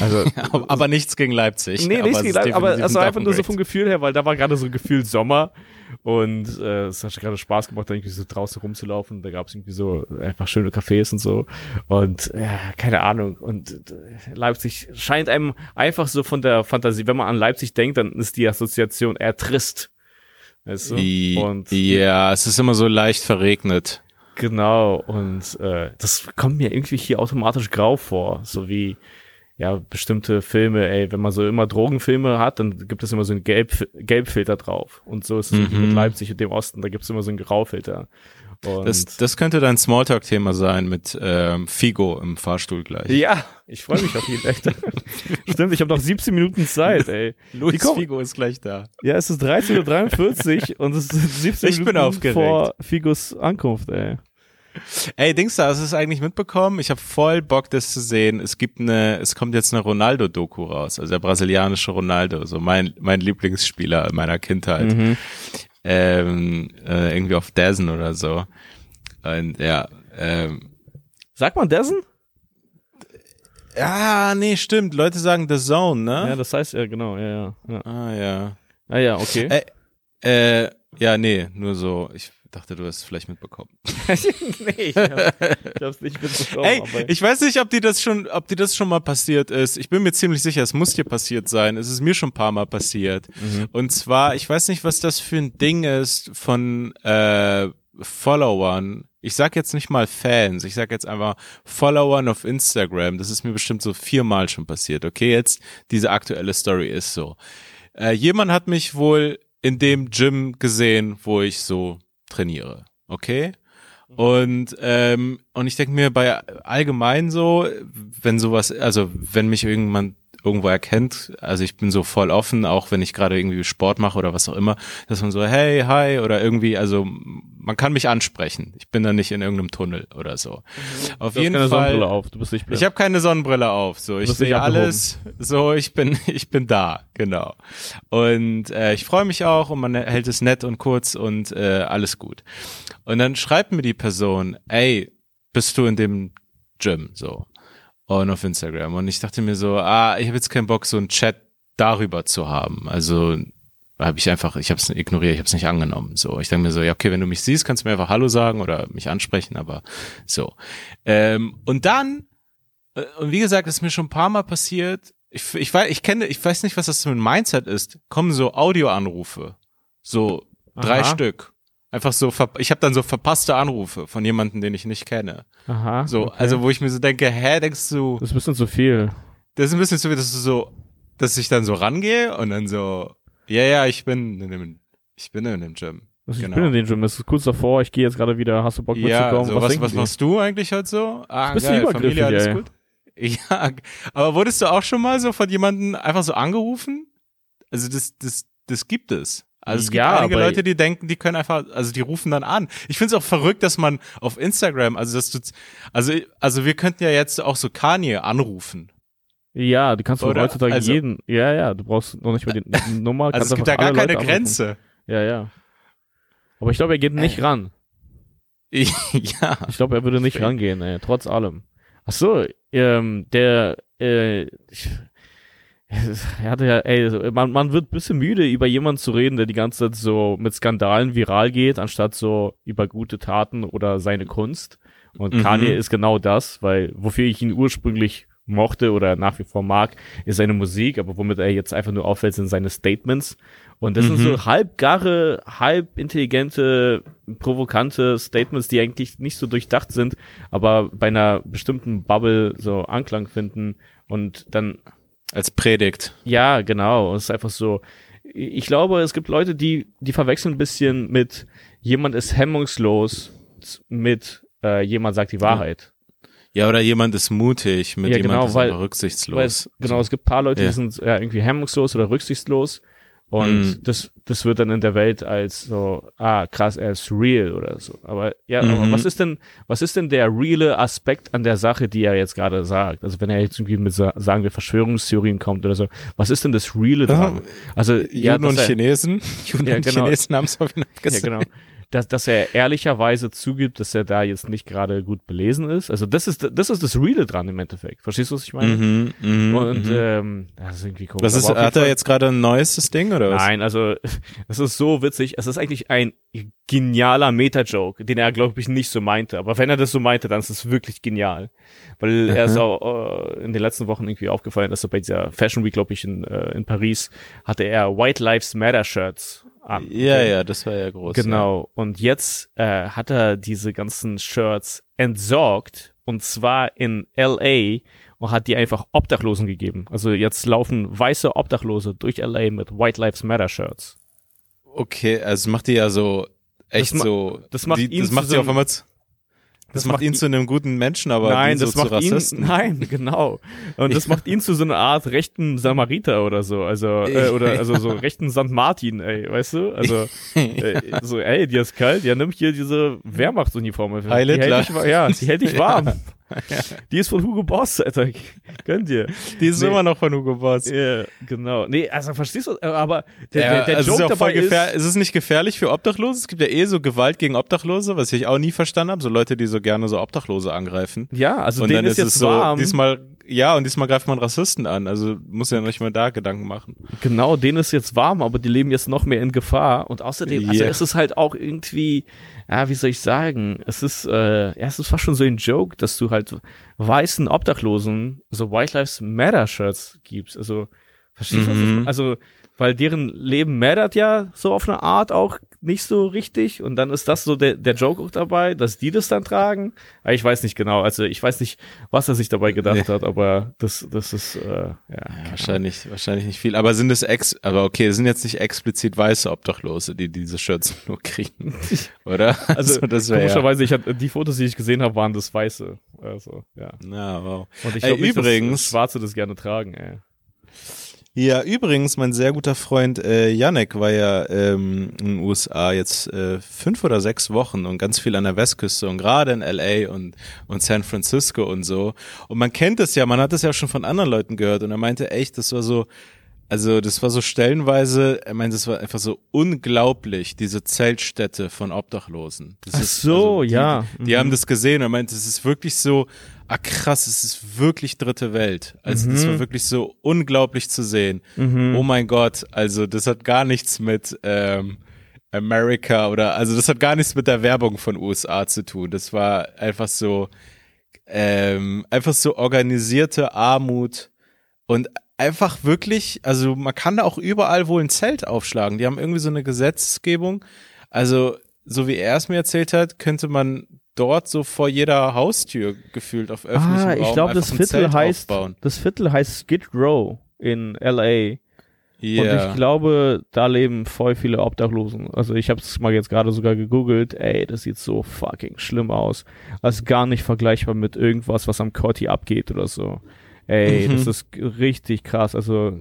Speaker 1: Also, aber nichts gegen Leipzig.
Speaker 2: Nee, nichts gegen Leipzig, aber also einfach nur so vom Gefühl her, weil da war gerade so ein Gefühl Sommer und äh, es hat gerade Spaß gemacht, da irgendwie so draußen rumzulaufen. Da gab es irgendwie so einfach schöne Cafés und so. Und ja, keine Ahnung. Und äh, Leipzig scheint einem einfach so von der Fantasie, wenn man an Leipzig denkt, dann ist die Assoziation eher trist.
Speaker 1: Weißt du? Und, ja, es ist immer so leicht verregnet.
Speaker 2: Genau, und äh, das kommt mir irgendwie hier automatisch grau vor, so wie ja, bestimmte Filme, ey, wenn man so immer Drogenfilme hat, dann gibt es immer so einen Gelb, Gelbfilter drauf. Und so ist es mhm. mit Leipzig und dem Osten, da gibt es immer so einen Graufilter.
Speaker 1: Und das, das könnte dein Smalltalk-Thema sein mit ähm, Figo im Fahrstuhl gleich.
Speaker 2: Ja, ich freue mich auf ihn echt. Stimmt, ich habe noch 17 Minuten Zeit, ey.
Speaker 1: Luis Figo ist gleich da.
Speaker 2: Ja, es ist 13.43 Uhr und es sind 17 ich Minuten vor Figos Ankunft, ey.
Speaker 1: Ey, Dings da, hast du es eigentlich mitbekommen? Ich habe voll Bock, das zu sehen. Es gibt eine, es kommt jetzt eine Ronaldo-Doku raus, also der brasilianische Ronaldo, so mein, mein Lieblingsspieler meiner Kindheit. Mhm. Ähm, äh, irgendwie auf Dazen oder so. Und ja, ähm,
Speaker 2: Sagt man dessen?
Speaker 1: ja, nee, stimmt. Leute sagen The Zone, ne?
Speaker 2: Ja, das heißt ja, genau, ja, ja. ja.
Speaker 1: ah, ja.
Speaker 2: Ah ja, okay.
Speaker 1: Äh, äh, ja, nee, nur so. Ich dachte, du hast es vielleicht mitbekommen.
Speaker 2: nee, ich, hab, ich hab's nicht mitbekommen.
Speaker 1: Ey, ich weiß nicht, ob dir das schon, ob dir das schon mal passiert ist. Ich bin mir ziemlich sicher, es muss dir passiert sein. Es ist mir schon ein paar Mal passiert.
Speaker 2: Mhm.
Speaker 1: Und zwar, ich weiß nicht, was das für ein Ding ist von äh, Followern. Ich sag jetzt nicht mal Fans, ich sag jetzt einfach Followern auf Instagram. Das ist mir bestimmt so viermal schon passiert. Okay, jetzt diese aktuelle Story ist so. Äh, jemand hat mich wohl in dem Gym gesehen, wo ich so trainiere. Okay? Und ähm, und ich denke mir bei allgemein so, wenn sowas, also wenn mich irgendjemand irgendwo erkennt, also ich bin so voll offen, auch wenn ich gerade irgendwie Sport mache oder was auch immer, dass man so hey, hi oder irgendwie, also man kann mich ansprechen. Ich bin da nicht in irgendeinem Tunnel oder so. Auf
Speaker 2: du hast
Speaker 1: jeden
Speaker 2: keine
Speaker 1: Fall.
Speaker 2: Sonnenbrille auf, du bist nicht blind.
Speaker 1: Ich habe keine Sonnenbrille auf, so ich sehe alles, so ich bin ich bin da, genau. Und äh, ich freue mich auch und man hält es nett und kurz und äh, alles gut. Und dann schreibt mir die Person, ey, bist du in dem Gym so und auf Instagram und ich dachte mir so, ah, ich habe jetzt keinen Bock so einen Chat darüber zu haben. Also habe ich einfach, ich habe es ignoriert, ich habe es nicht angenommen. So, ich denke mir so, ja okay, wenn du mich siehst, kannst du mir einfach Hallo sagen oder mich ansprechen, aber so. Ähm, und dann äh, und wie gesagt, das ist mir schon ein paar Mal passiert. Ich, ich weiß, ich kenne, ich weiß nicht, was das für ein Mindset ist. Kommen so Audioanrufe, so drei
Speaker 2: Aha.
Speaker 1: Stück. Einfach so, ich habe dann so verpasste Anrufe von jemandem, den ich nicht kenne.
Speaker 2: Aha.
Speaker 1: So,
Speaker 2: okay.
Speaker 1: also wo ich mir so denke, hä, denkst du,
Speaker 2: Das ist ein bisschen zu viel.
Speaker 1: das ist ein bisschen so, wie dass du so, dass ich dann so rangehe und dann so, ja, ja, ich bin in dem, ich bin in dem Gym.
Speaker 2: Also
Speaker 1: Genau.
Speaker 2: Ich bin in den Gym, es ist kurz davor, ich gehe jetzt gerade wieder, hast du Bock
Speaker 1: Ja,
Speaker 2: mitzukommen?
Speaker 1: so, was, was
Speaker 2: wir?
Speaker 1: machst du eigentlich heute so? Ah,
Speaker 2: Bist
Speaker 1: geil, Familie, alles
Speaker 2: ey.
Speaker 1: gut? Ja, aber wurdest du auch schon mal so von jemandem einfach so angerufen? Also das, das, das gibt es. Also es gibt
Speaker 2: Ja,
Speaker 1: einige Leute, die denken, die können einfach, also die rufen dann an. Ich finde es auch verrückt, dass man auf Instagram, also dass du, also, also wir könnten ja jetzt auch so Kanye anrufen.
Speaker 2: Ja, du kannst
Speaker 1: Oder?
Speaker 2: heutzutage
Speaker 1: Also-
Speaker 2: jeden, ja, ja, du brauchst noch nicht mal die Nummer.
Speaker 1: Also es gibt da gar keine
Speaker 2: Leute anrufen.
Speaker 1: Grenze.
Speaker 2: Ja, ja. Aber ich glaube, er geht nicht ran.
Speaker 1: ja.
Speaker 2: Ich glaube, er würde nicht rangehen, ey, trotz allem. Ach so, ähm, der, äh, ich, er hatte ja, ey, man, man wird ein bisschen müde, über jemanden zu reden, der die ganze Zeit so mit Skandalen viral geht, anstatt so über gute Taten oder seine Kunst. Und
Speaker 1: Mhm.
Speaker 2: Kanye ist genau das, weil wofür ich ihn ursprünglich mochte oder nach wie vor mag, ist seine Musik, aber womit er jetzt einfach nur auffällt, sind seine Statements. Und das sind
Speaker 1: Mhm.
Speaker 2: so halbgarre, halb intelligente, provokante Statements, die eigentlich nicht so durchdacht sind, aber bei einer bestimmten Bubble so Anklang finden und dann
Speaker 1: Als Predigt.
Speaker 2: ja, genau. Es ist einfach so. Ich glaube, es gibt Leute, die, die verwechseln ein bisschen mit jemand ist hemmungslos mit äh, jemand sagt die Wahrheit.
Speaker 1: Ja, oder jemand ist mutig, mit
Speaker 2: Ja,
Speaker 1: jemand
Speaker 2: genau,
Speaker 1: ist
Speaker 2: weil-
Speaker 1: rücksichtslos.
Speaker 2: Es, genau, es gibt paar Leute,
Speaker 1: Ja.
Speaker 2: die sind ja, irgendwie hemmungslos oder rücksichtslos. Und
Speaker 1: Mhm.
Speaker 2: das, das wird dann in der Welt als so, ah, krass, er ist real oder so. Aber ja, aber
Speaker 1: Mhm.
Speaker 2: was ist denn, was ist denn der reale Aspekt an der Sache, die er jetzt gerade sagt? Also wenn er jetzt irgendwie mit, sa- sagen wir, Verschwörungstheorien kommt oder so, was ist denn das reale dran? Also, ja,
Speaker 1: Juden und
Speaker 2: dass er-
Speaker 1: Chinesen. Juden
Speaker 2: Ja,
Speaker 1: und
Speaker 2: genau.
Speaker 1: Chinesen haben es auf jeden Fall
Speaker 2: Ja, genau. Dass, dass er ehrlicherweise zugibt, dass er da jetzt nicht gerade gut belesen ist. Also das ist das ist das Reale dran im Endeffekt. Verstehst du, was ich meine?
Speaker 1: Mhm, mhm,
Speaker 2: Und
Speaker 1: mhm.
Speaker 2: ähm, das ist irgendwie komisch.
Speaker 1: Was ist, hat er
Speaker 2: Fall-
Speaker 1: jetzt gerade ein neuestes Ding oder was?
Speaker 2: Nein, also das ist so witzig. Es ist eigentlich ein genialer Meta-Joke, den er, glaube ich, nicht so meinte. Aber wenn er das so meinte, dann ist es wirklich genial. Weil er ist auch äh, in den letzten Wochen irgendwie aufgefallen, dass er bei dieser Fashion Week, glaube ich, in, äh, in Paris, hatte er White Lives Matter Shirts an.
Speaker 1: Ja,
Speaker 2: Okay?
Speaker 1: ja, das war ja groß.
Speaker 2: Genau. Und jetzt äh, hat er diese ganzen Shirts entsorgt und zwar in LA und hat die einfach Obdachlosen gegeben. Also jetzt laufen weiße Obdachlose durch LA mit White Lives Matter Shirts.
Speaker 1: Ja. Okay, also macht die ja so echt
Speaker 2: Das
Speaker 1: so.
Speaker 2: das macht
Speaker 1: die,
Speaker 2: ihn
Speaker 1: das macht
Speaker 2: so
Speaker 1: sie auf
Speaker 2: einem-
Speaker 1: einmal zu, das, macht ihn zu einem guten Menschen, aber
Speaker 2: nein,
Speaker 1: so
Speaker 2: das macht ihn, nein, genau. Und das macht ihn zu so einer Art rechten Samariter oder so, also äh, oder also so rechten St. Martin, ey, weißt du? Also äh, so, ey, dir ist kalt, ja, nimm hier diese Wehrmachtsuniform. Die hält dich, ja, die hält dich warm. Die ist von Hugo Boss, Alter. Könnt ihr?
Speaker 1: Die ist
Speaker 2: Nee.
Speaker 1: immer noch von Hugo Boss.
Speaker 2: Ja, genau. Nee, also verstehst du, aber der,
Speaker 1: Ja,
Speaker 2: der, der
Speaker 1: also
Speaker 2: Joke
Speaker 1: ist, ja auch voll
Speaker 2: dabei ist,
Speaker 1: ist es nicht gefährlich für Obdachlose? Es gibt ja eh so Gewalt gegen Obdachlose, was ich auch nie verstanden habe. So Leute, die so gerne so Obdachlose angreifen.
Speaker 2: ja, also
Speaker 1: und
Speaker 2: denen
Speaker 1: dann
Speaker 2: ist jetzt
Speaker 1: es so,
Speaker 2: warm.
Speaker 1: diesmal, ja, und diesmal greift man Rassisten an. Also muss ja nicht mal da Gedanken machen.
Speaker 2: Genau, denen ist jetzt warm, aber die leben jetzt noch mehr in Gefahr. Und außerdem, also
Speaker 1: Yeah.
Speaker 2: es ist halt auch irgendwie, ja, wie soll ich sagen, es ist, äh, ja, es ist fast schon so ein Joke, dass du halt weißen Obdachlosen so White Lives Matter Shirts gibst. Also, verstehst du,
Speaker 1: Mhm.
Speaker 2: also, weil deren Leben mattert ja so auf eine Art auch nicht so richtig. Und dann ist das so der, der Joke auch dabei, dass die das dann tragen. Aber Ich weiß nicht genau, also ich weiß nicht, was er sich dabei gedacht
Speaker 1: Nee.
Speaker 2: hat, aber das, das ist, äh, ja.
Speaker 1: Ja, wahrscheinlich, wahrscheinlich nicht viel. Aber sind es ex, aber okay, es sind jetzt nicht explizit weiße Obdachlose, die diese Shirts nur kriegen, oder?
Speaker 2: Also,
Speaker 1: das wäre ja.
Speaker 2: Komischerweise, ich hatte, die Fotos, die ich gesehen habe, waren das Weiße. Also, ja.
Speaker 1: Ja, wow.
Speaker 2: Und ich glaube nicht,
Speaker 1: übrigens-
Speaker 2: dass Schwarze das gerne tragen, ey.
Speaker 1: Ja, übrigens, mein sehr guter Freund äh, Janek war ja ähm, in den USA jetzt äh, fünf oder sechs Wochen und ganz viel an der Westküste und gerade in LA und, und San Francisco und so. Und man kennt es ja, man hat es ja schon von anderen Leuten gehört und er meinte echt, das war so, also das war so stellenweise, er meinte, es war einfach so unglaublich, diese Zeltstätte von Obdachlosen. Das
Speaker 2: Ach
Speaker 1: ist,
Speaker 2: so,
Speaker 1: die,
Speaker 2: ja.
Speaker 1: Die, die
Speaker 2: Mhm.
Speaker 1: haben das gesehen und er meinte, es ist wirklich so, ah krass, es ist wirklich dritte Welt. Also das
Speaker 2: Mhm.
Speaker 1: war wirklich so unglaublich zu sehen. Oh mein Gott, also das hat gar nichts mit ähm, America oder, also das hat gar nichts mit der Werbung von USA zu tun. Das war einfach so, ähm, einfach so organisierte Armut und einfach wirklich, also man kann da auch überall wohl ein Zelt aufschlagen. Die haben irgendwie so eine Gesetzgebung. Also, so wie er es mir erzählt hat, könnte man dort so vor jeder Haustür gefühlt auf öffentlichem
Speaker 2: Ah,
Speaker 1: Raum
Speaker 2: ich glaube, das Viertel heißt,
Speaker 1: aufbauen.
Speaker 2: das Viertel heißt Skid Row in LA.
Speaker 1: Ja.
Speaker 2: Und ich glaube, da leben voll viele Obdachlosen. Also ich habe es mal jetzt gerade sogar gegoogelt. Ey, das sieht so fucking schlimm aus. Also gar nicht vergleichbar mit irgendwas, was am Corti abgeht oder so. Ey,
Speaker 1: Mhm.
Speaker 2: das ist richtig krass. Also,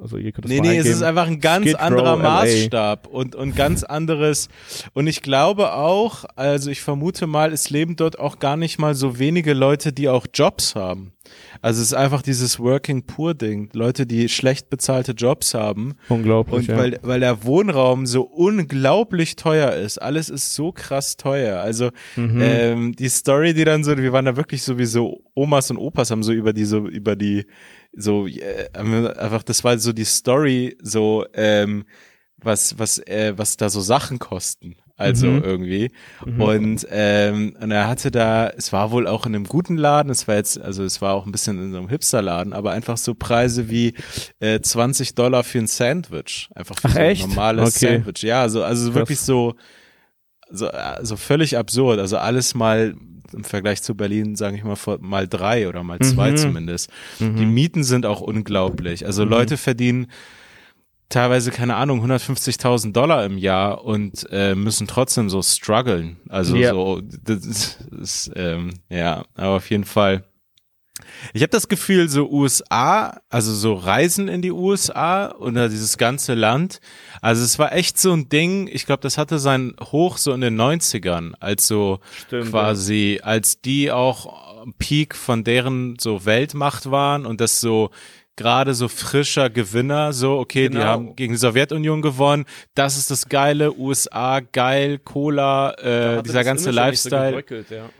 Speaker 2: also ihr könnt es
Speaker 1: Nee, nee, es
Speaker 2: eingeben.
Speaker 1: ist einfach ein ganz
Speaker 2: Skid Row,
Speaker 1: anderer
Speaker 2: LA.
Speaker 1: Maßstab und, und ganz anderes. Und ich glaube auch, also ich vermute mal, es leben dort auch gar nicht mal so wenige Leute, die auch Jobs haben. Also es ist einfach dieses Working Poor Ding. Leute, die schlecht bezahlte Jobs haben.
Speaker 2: Unglaublich.
Speaker 1: Und
Speaker 2: ja.
Speaker 1: weil, weil der Wohnraum so unglaublich teuer ist. Alles ist so krass teuer. Also
Speaker 2: Mhm.
Speaker 1: ähm, die Story, die dann so, wir waren da wirklich sowieso, Omas und Opas haben so über die, so über die, so äh, einfach, das war so die Story, so ähm, was, was, äh, was da so Sachen kosten. Also
Speaker 2: Mhm.
Speaker 1: irgendwie. Und, ähm, und er hatte da, es war wohl auch in einem guten Laden, es war jetzt, also es war auch ein bisschen in so einem Hipsterladen, aber einfach so Preise wie äh, 20 Dollar für ein Sandwich. Einfach für
Speaker 2: Ach,
Speaker 1: so ein
Speaker 2: echt?
Speaker 1: normales
Speaker 2: Okay.
Speaker 1: Sandwich. Ja, also, also
Speaker 2: Krass.
Speaker 1: wirklich so, so, so völlig absurd. Also alles mal im Vergleich zu Berlin, sage ich mal, mal drei oder mal zwei
Speaker 2: Mhm.
Speaker 1: zumindest.
Speaker 2: Mhm.
Speaker 1: Die Mieten sind auch unglaublich. Also Leute verdienen teilweise, keine Ahnung, 150.000 Dollar im Jahr und äh, müssen trotzdem so strugglen. Also
Speaker 2: Ja.
Speaker 1: so, das ist, ähm, ja, aber auf jeden Fall. Ich habe das Gefühl, so USA, also so Reisen in die USA oder dieses ganze Land, also es war echt so ein Ding, ich glaube, das hatte sein Hoch so in den 90ern, als so
Speaker 2: Stimmt,
Speaker 1: quasi, als die auch Peak von deren so Weltmacht waren und das so gerade so frischer Gewinner, so, okay, die
Speaker 2: Genau.
Speaker 1: haben gegen die Sowjetunion gewonnen, das ist das Geile, USA, geil, Cola, äh, dieser ganze Lifestyle.
Speaker 2: ja.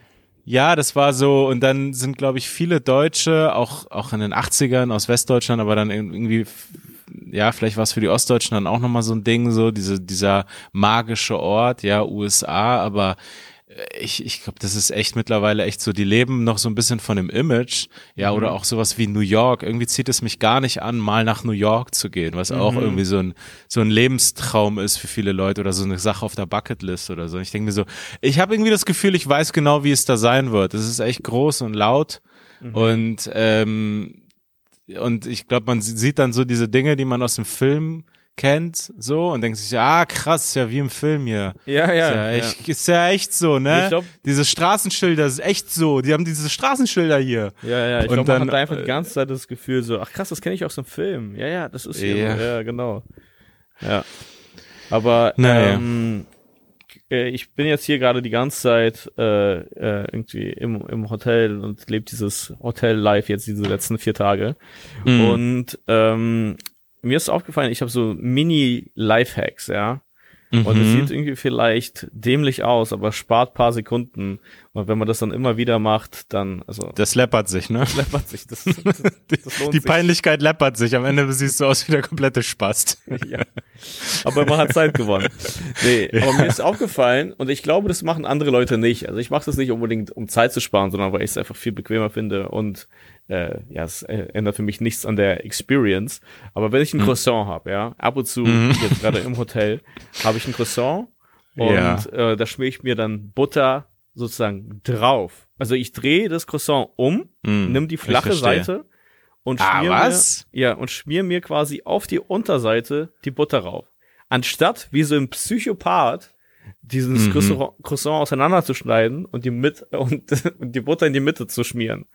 Speaker 1: Ja, das war so, und dann sind, glaube ich, viele Deutsche, auch, auch in den 80ern aus Westdeutschland, aber dann irgendwie, ja, vielleicht war es für die Ostdeutschen dann auch nochmal so ein Ding, so, diese, dieser magische Ort, ja, USA, aber ich, ich glaube, das ist echt mittlerweile echt so, die leben noch so ein bisschen von dem Image, ja, oder auch sowas wie New York. Irgendwie zieht es mich gar nicht an, mal nach New York zu gehen, was auch irgendwie so ein, so ein Lebenstraum ist für viele Leute oder so eine Sache auf der Bucketlist oder so. Und ich denke mir so, ich habe irgendwie das Gefühl, ich weiß genau, wie es da sein wird. Es ist echt groß und laut und ähm, und ich glaube, man sieht dann so diese Dinge, die man aus dem Film kennt, so und denkt sich, ah krass, ist ja wie im Film hier.
Speaker 2: Ja, ja.
Speaker 1: ist, ja echt, ist ja echt so, ne?
Speaker 2: Ich glaub-
Speaker 1: diese Straßenschilder, das ist echt so. Die haben diese Straßenschilder hier.
Speaker 2: Ja, ja, ich
Speaker 1: Und
Speaker 2: glaube, man
Speaker 1: dann,
Speaker 2: hat einfach
Speaker 1: äh,
Speaker 2: die ganze Zeit das Gefühl so, ach krass, das kenne ich aus dem Film. Ja, ja, das ist hier
Speaker 1: Ja.
Speaker 2: so. Ja, genau. Ja. Aber
Speaker 1: Naja.
Speaker 2: ähm, äh, ich bin jetzt hier gerade die ganze Zeit äh, äh, irgendwie im, im Hotel und lebe dieses Hotel-Life jetzt diese letzten vier Tage.
Speaker 1: Mhm.
Speaker 2: Und ähm, mir ist aufgefallen, ich habe so Mini-Lifehacks, ja. Und es
Speaker 1: Mhm.
Speaker 2: sieht irgendwie vielleicht dämlich aus, aber spart paar Sekunden. Und wenn man das dann immer wieder macht, dann, also,
Speaker 1: Das läppert sich, ne?
Speaker 2: läppert sich das. das, das lohnt
Speaker 1: Die
Speaker 2: sich.
Speaker 1: Peinlichkeit läppert sich. Am Ende siehst du aus wie der komplette Spast.
Speaker 2: ja. Aber man hat Zeit gewonnen. Nee, aber mir ist aufgefallen, und ich glaube, das machen andere Leute nicht. Also ich mache das nicht unbedingt, um Zeit zu sparen, sondern weil ich es einfach viel bequemer finde und äh, ja, es äh, ändert für mich nichts an der Experience. Aber wenn ich ein Croissant habe, ja, ab und zu, jetzt gerade im Hotel, habe ich ein Croissant und
Speaker 1: Ja.
Speaker 2: äh, da schmier ich mir dann Butter sozusagen drauf. Also ich drehe das Croissant um,
Speaker 1: Mhm,
Speaker 2: nimm die flache. Seite und
Speaker 1: Ah,
Speaker 2: schmier
Speaker 1: was?
Speaker 2: mir, ja, und schmier mir quasi auf die Unterseite die Butter rauf. Anstatt wie so ein Psychopath dieses
Speaker 1: Mhm.
Speaker 2: Croissant, Croissant auseinanderzuschneiden und die mit und, und die Butter in die Mitte zu schmieren.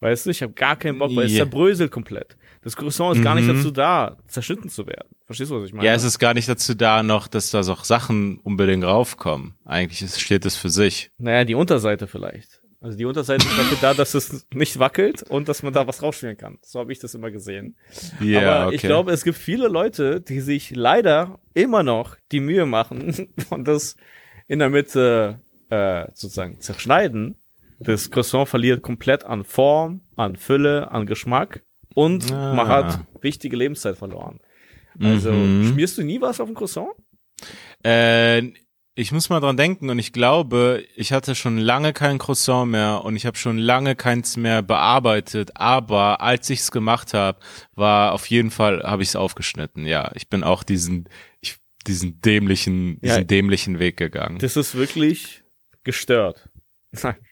Speaker 2: Weißt du, ich habe gar keinen Bock, weil es zerbröselt komplett. Das Croissant ist gar nicht
Speaker 1: Mhm.
Speaker 2: dazu da, zerschnitten zu werden. Verstehst du, was ich meine?
Speaker 1: Ja, es ist gar nicht dazu da noch, dass da so Sachen unbedingt raufkommen. Eigentlich ist, steht es für sich.
Speaker 2: Naja, die Unterseite vielleicht. Also die Unterseite ist dafür da, dass es nicht wackelt und dass man da was rausschmieren kann. So habe ich das immer gesehen.
Speaker 1: Ja,
Speaker 2: Aber
Speaker 1: okay.
Speaker 2: ich glaube, es gibt viele Leute, die sich leider immer noch die Mühe machen und das in der Mitte äh, sozusagen zerschneiden. Das Croissant verliert komplett an Form, an Fülle, an Geschmack und
Speaker 1: Ah.
Speaker 2: man hat wichtige Lebenszeit verloren. Also
Speaker 1: Mhm.
Speaker 2: schmierst du nie was auf ein Croissant?
Speaker 1: Äh, ich muss mal dran denken und ich glaube, ich hatte schon lange kein Croissant mehr und ich habe schon lange keins mehr bearbeitet. Aber als ich's gemacht habe, war auf jeden Fall habe ich's aufgeschnitten. Ja, ich bin auch diesen, ich, diesen dämlichen,
Speaker 2: Ja.
Speaker 1: diesen dämlichen Weg gegangen.
Speaker 2: Das ist wirklich gestört.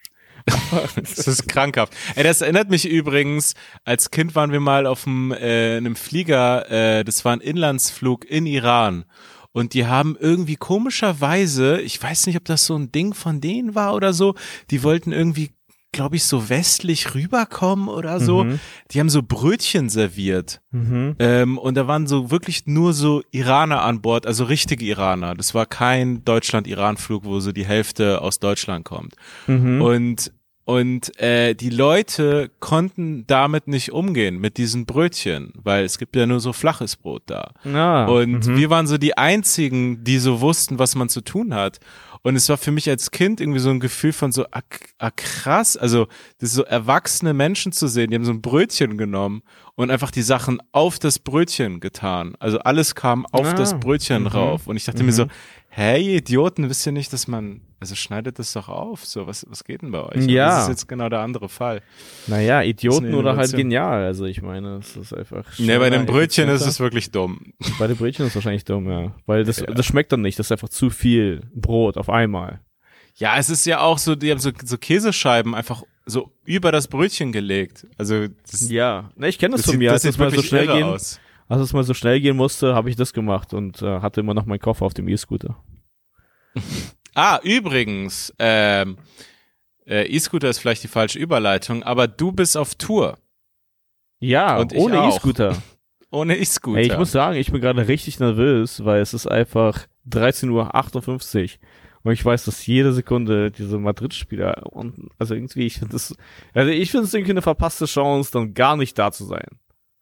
Speaker 1: Das ist krankhaft. Ey, das erinnert mich übrigens, als Kind waren wir mal auf einem, äh, einem Flieger, äh, das war ein Inlandsflug in Iran. Und die haben irgendwie komischerweise, ich weiß nicht, ob das so ein Ding von denen war oder so, die wollten irgendwie, glaube ich, so westlich rüberkommen oder so.
Speaker 2: Mhm.
Speaker 1: Die haben so Brötchen serviert.
Speaker 2: Mhm.
Speaker 1: Ähm, und da waren so wirklich nur so Iraner an Bord, also richtige Iraner. Das war kein Deutschland-Iran-Flug, wo so die Hälfte aus Deutschland kommt.
Speaker 2: Mhm.
Speaker 1: Und und äh, die Leute konnten damit nicht umgehen mit diesen Brötchen, weil es gibt ja nur so flaches Brot da.
Speaker 2: Ah,
Speaker 1: Und
Speaker 2: mhm.
Speaker 1: wir waren so die einzigen, die so wussten, was man zu tun hat. Und es war für mich als Kind irgendwie so ein Gefühl von so, ah, ah krass, also das so erwachsene Menschen zu sehen, die haben so ein Brötchen genommen und einfach die Sachen auf das Brötchen getan. Also alles kam auf
Speaker 2: Ah,
Speaker 1: das Brötchen
Speaker 2: mhm.
Speaker 1: rauf. Und ich dachte mir so, hey, ihr Idioten, wisst ihr nicht, dass man, also schneidet das doch auf. So, was, was geht denn bei euch? Und
Speaker 2: Ja.
Speaker 1: Das ist jetzt genau der andere Fall.
Speaker 2: Naja, Idioten oder halt genial. Also ich meine, es ist einfach.
Speaker 1: Ne, bei den Brötchen ist es wirklich dumm.
Speaker 2: Bei den Brötchen ist es wahrscheinlich dumm, ja. Weil das,
Speaker 1: Ja.
Speaker 2: das schmeckt dann nicht. Das ist einfach zu viel Brot auf einmal.
Speaker 1: Ja, es ist ja auch so, die haben so, so Käsescheiben einfach so über das Brötchen gelegt. Also das,
Speaker 2: Ja. Ne, ich kenne das,
Speaker 1: das,
Speaker 2: von mir.
Speaker 1: das
Speaker 2: Als es
Speaker 1: sieht
Speaker 2: mal so
Speaker 1: wirklich
Speaker 2: schnell
Speaker 1: irre
Speaker 2: gehen,
Speaker 1: aus.
Speaker 2: als es mal so schnell gehen musste, habe ich das gemacht und äh, hatte immer noch meinen Koffer auf dem E-Scooter.
Speaker 1: Ah, übrigens, ähm, äh, E-Scooter ist vielleicht die falsche Überleitung, aber du bist auf Tour
Speaker 2: Ja,
Speaker 1: Und
Speaker 2: ohne. E-Scooter.
Speaker 1: ohne E-Scooter.
Speaker 2: Ey, ich muss sagen, ich bin gerade richtig nervös, weil es ist einfach 13.58 Uhr. Und ich weiß, dass jede Sekunde diese Madrid-Spieler und also irgendwie, ich finde das, also ich finde es irgendwie eine verpasste Chance, dann gar nicht da zu sein.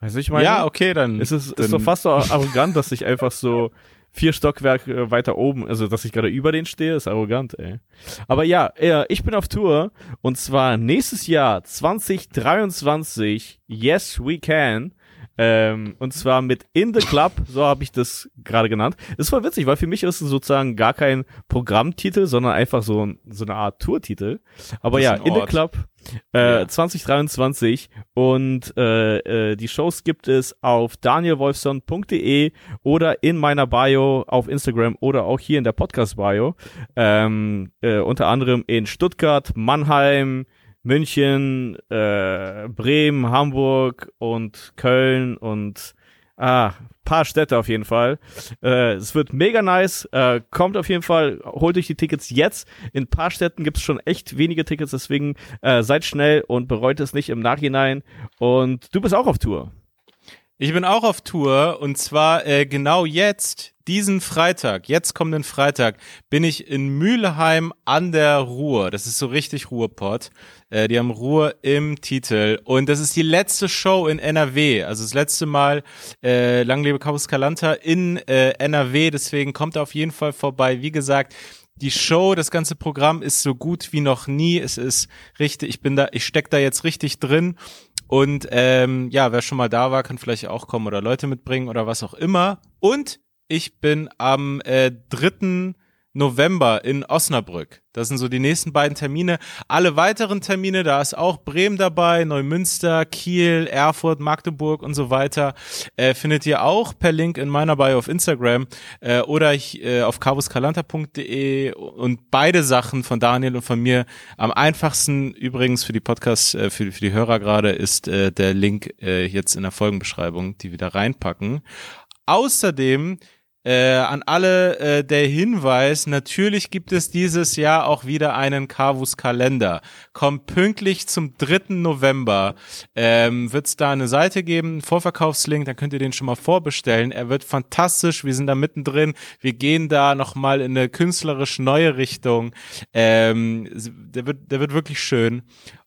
Speaker 2: Weißt du, ich meine?
Speaker 1: ja, okay, dann.
Speaker 2: Es ist,
Speaker 1: dann,
Speaker 2: ist doch fast so arrogant, dass ich einfach so vier Stockwerke weiter oben, also dass ich gerade über den stehe, ist arrogant, ey. Aber ja, äh, ich bin auf Tour und zwar nächstes Jahr 2023, Yes We Can. Ähm, und zwar mit In the Club, so habe ich das gerade genannt. Ist voll witzig, weil für mich ist es sozusagen gar kein Programmtitel, sondern einfach so, ein- so eine Art Tourtitel. Aber
Speaker 1: Das
Speaker 2: ja, In the. Club äh,
Speaker 1: Ja.
Speaker 2: 2023 und äh, äh, die Shows gibt es auf danielwolfson.de oder in meiner Bio auf Instagram oder auch hier in der Podcast-Bio. Ähm, äh, unter anderem in Stuttgart, Mannheim, München, äh, Bremen, Hamburg und Köln und ah, paar Städte auf jeden Fall. Äh, es wird mega nice. Äh, kommt auf jeden Fall, holt euch die Tickets jetzt. In paar Städten gibt es schon echt wenige Tickets, deswegen äh, seid schnell und bereut es nicht im Nachhinein. Und du bist auch auf Tour.
Speaker 1: Ich bin auch auf Tour und zwar äh, genau jetzt, diesen Freitag, jetzt kommenden Freitag, bin ich in Mülheim an der Ruhr. Das ist so richtig Ruhrpott. Äh, die haben Ruhr im Titel und das ist die letzte Show in NRW. Also das letzte Mal äh, Lang lebe Campus Calanta in äh, NRW. Deswegen kommt auf jeden Fall vorbei. Wie gesagt, die Show, das ganze Programm ist so gut wie noch nie. Es ist richtig, ich bin da, ich steck da jetzt richtig drin und ähm, ja, wer schon mal da war, kann vielleicht auch kommen oder Leute mitbringen oder was auch immer. Und ich bin am äh, 3. November in Osnabrück. Das sind so die nächsten beiden Termine. Alle weiteren Termine, da ist auch Bremen dabei, Neumünster, Kiel, Erfurt, Magdeburg und so weiter, äh, findet ihr auch per Link in meiner Bio auf Instagram äh, oder ich, äh, auf carvuscalanta.de und beide Sachen von Daniel und von mir am einfachsten übrigens für die Podcast, äh, für, für die Hörer gerade ist äh, der Link äh, jetzt in der Folgenbeschreibung, die wir da reinpacken. Außerdem äh, an alle äh, der Hinweis, natürlich gibt es dieses Jahr auch wieder einen Carvus Kalender. Kommt pünktlich zum 3. November. Ähm, Wird es da eine Seite geben, einen Vorverkaufslink, dann könnt ihr den schon mal vorbestellen. Er wird fantastisch, wir sind da mittendrin. Wir gehen da nochmal in eine künstlerisch neue Richtung. Ähm, der, wird, der wird wirklich schön.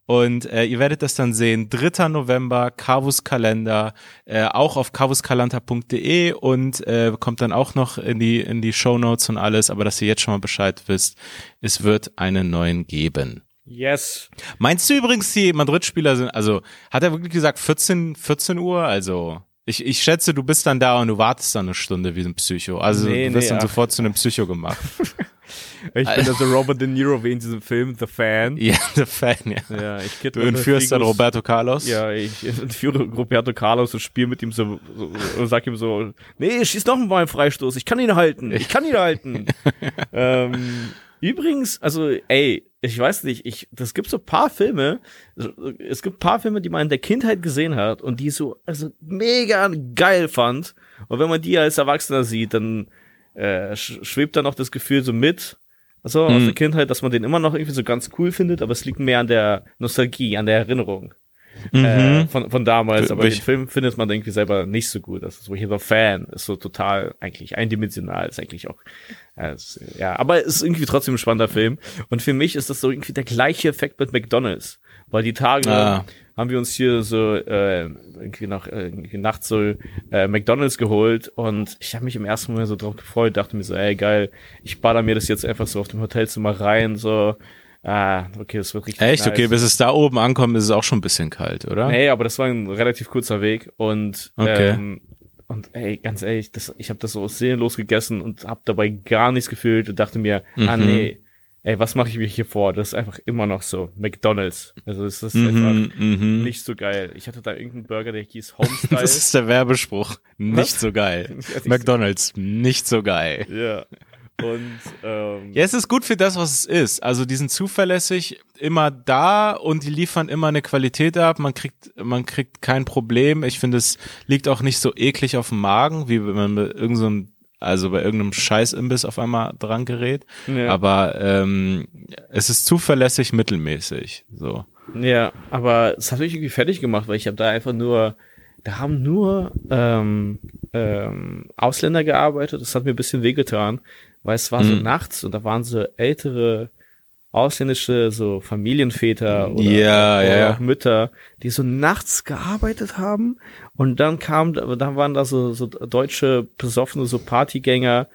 Speaker 1: Und äh, ihr werdet das dann sehen. 3. November, Carvus Kalender, äh, auch auf carvuskalanta.de und äh, kommt dann auch noch in die, in die Show Notes und alles, aber dass ihr jetzt schon mal Bescheid wisst, es wird einen neuen geben.
Speaker 2: Yes.
Speaker 1: Meinst du übrigens, die Madrid-Spieler sind, also hat er wirklich gesagt 14, 14 Uhr? Also ich, ich schätze, du bist dann da und du wartest dann eine Stunde wie ein Psycho. Also
Speaker 2: Nee,
Speaker 1: du wirst
Speaker 2: nee,
Speaker 1: dann
Speaker 2: ach.
Speaker 1: sofort zu einem Psycho gemacht.
Speaker 2: Ich bin also Robert De Niro wie in diesem Film The Fan.
Speaker 1: ja, der Fan, ja.
Speaker 2: Ja, ich
Speaker 1: Du entführst dann Roberto Carlos.
Speaker 2: Ja, ich entführe Roberto Carlos und spiele mit ihm so, so und sag ihm so, nee, schieß noch mal einen Freistoß, ich kann ihn halten, ich kann ihn halten. ähm, übrigens, also, ey, ich weiß nicht, ich, das gibt so paar Filme, es gibt paar Filme, die man in der Kindheit gesehen hat und die so, also mega geil fand. Und wenn man die als Erwachsener sieht, dann äh, sch schwebt da noch das Gefühl so mit, also aus
Speaker 1: Mhm.
Speaker 2: der Kindheit, dass man den immer noch irgendwie so ganz cool findet, aber es liegt mehr an der Nostalgie, an der Erinnerung äh,
Speaker 1: Mhm.
Speaker 2: von, von damals, aber den
Speaker 1: welch-
Speaker 2: Film findet man irgendwie selber nicht so gut. Das ist so hier der Fan, ist so total eigentlich eindimensional, ist eigentlich auch, äh, ist, ja, aber es ist irgendwie trotzdem ein spannender Film. Und für mich ist das so irgendwie der gleiche Effekt mit McDonalds, weil die Tage
Speaker 1: Ah.
Speaker 2: haben wir uns hier so äh, irgendwie nach äh, irgendwie nachts so äh, McDonalds geholt und ich habe mich im ersten Moment so drauf gefreut, dachte mir so, ey geil, ich baller mir das jetzt einfach so auf dem Hotelzimmer rein, so Ah, okay, das wird richtig
Speaker 1: Echt?
Speaker 2: nice.
Speaker 1: Okay, bis es da oben ankommt, ist es auch schon ein bisschen kalt, oder?
Speaker 2: Nee, aber das war ein relativ kurzer Weg und
Speaker 1: Okay.
Speaker 2: ähm, und ey, ganz ehrlich, das, ich habe das so seelenlos gegessen und habe dabei gar nichts gefühlt und dachte mir, ah
Speaker 1: Mhm.
Speaker 2: nee, ey, was mache ich mir hier vor? Das ist einfach immer noch so McDonald's. Also es ist einfach
Speaker 1: Mhm, mhm.
Speaker 2: nicht so geil. Ich hatte da irgendeinen Burger, der hieß Homestyle.
Speaker 1: Das ist der Werbespruch. Nicht
Speaker 2: Was?
Speaker 1: so geil. McDonalds, nicht so geil.
Speaker 2: ja. Und ähm,
Speaker 1: Ja, es ist gut für das, was es ist. Also die sind zuverlässig immer da und die liefern immer eine Qualität ab. Man kriegt, man kriegt kein Problem. Ich finde, es liegt auch nicht so eklig auf dem Magen, wie wenn man bei irgendeinem, also bei irgendeinem Scheißimbiss auf einmal dran gerät.
Speaker 2: ja.
Speaker 1: Aber ähm, es ist zuverlässig mittelmäßig. So.
Speaker 2: Ja, aber es hat mich irgendwie fertig gemacht, weil ich habe da einfach nur, da haben nur ähm, ähm, Ausländer gearbeitet. Das hat mir ein bisschen wehgetan, weil es war so
Speaker 1: Mhm.
Speaker 2: nachts und da waren so ältere ausländische so Familienväter oder,
Speaker 1: Ja,
Speaker 2: oder
Speaker 1: ja,
Speaker 2: Mütter, die so nachts gearbeitet haben und dann kam, dann waren da so, so deutsche besoffene so Partygänger,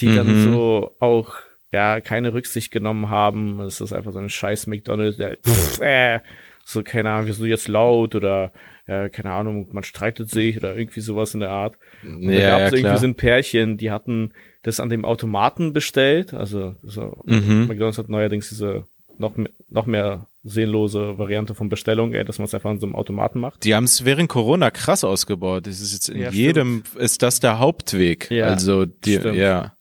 Speaker 2: die dann
Speaker 1: Mhm.
Speaker 2: so auch ja keine Rücksicht genommen haben. Es ist einfach so ein scheiß McDonald's, der pff, äh, so keine Ahnung, sind jetzt laut oder äh, keine Ahnung, man streitet sich oder irgendwie sowas in der Art. Und da
Speaker 1: Ja,
Speaker 2: gab
Speaker 1: ja,
Speaker 2: es irgendwie
Speaker 1: klar.
Speaker 2: so ein Pärchen, die hatten das an dem Automaten bestellt. Also so,
Speaker 1: Mhm.
Speaker 2: McDonald's hat neuerdings diese noch, noch mehr seelenlose Variante von Bestellung, ey, dass man es einfach an so einem Automaten macht.
Speaker 1: Die haben es während Corona krass ausgebaut. Das ist jetzt in
Speaker 2: Ja,
Speaker 1: jedem ist das der Hauptweg.
Speaker 2: Ja,
Speaker 1: also die,
Speaker 2: stimmt.
Speaker 1: ja.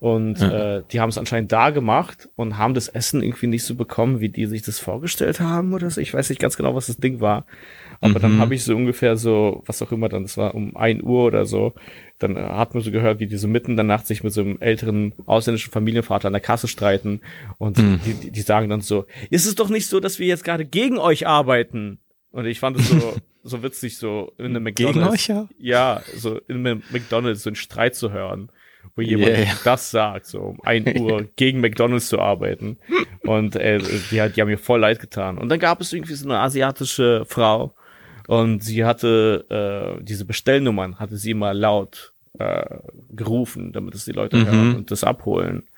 Speaker 2: Und äh, die haben es anscheinend da gemacht und haben das Essen irgendwie nicht so bekommen, wie die sich das vorgestellt haben oder so. Ich weiß nicht ganz genau, was das Ding war. Aber dann
Speaker 1: Mhm.
Speaker 2: habe ich so ungefähr so, was auch immer dann, das war um ein Uhr oder so, dann äh, hat man so gehört, wie die so mitten in der Nacht sich mit so einem älteren ausländischen Familienvater an der Kasse streiten. Und
Speaker 1: Mhm.
Speaker 2: die, die, sagen dann so, ist es doch nicht so, dass wir jetzt gerade gegen euch arbeiten? Und ich fand es so, so witzig, so in einem
Speaker 1: Gegen
Speaker 2: McDonalds.
Speaker 1: euch ja?
Speaker 2: Ja, so in einem McDonalds so einen Streit zu hören, wo jemand
Speaker 1: Yeah.
Speaker 2: das sagt, so um 1 Uhr gegen McDonalds zu arbeiten. Und äh, die, die haben mir voll leid getan. Und dann gab es irgendwie so eine asiatische Frau und sie hatte äh, diese Bestellnummern, hatte sie immer laut äh, gerufen, damit es die Leute
Speaker 1: Mhm.
Speaker 2: hören und das abholen.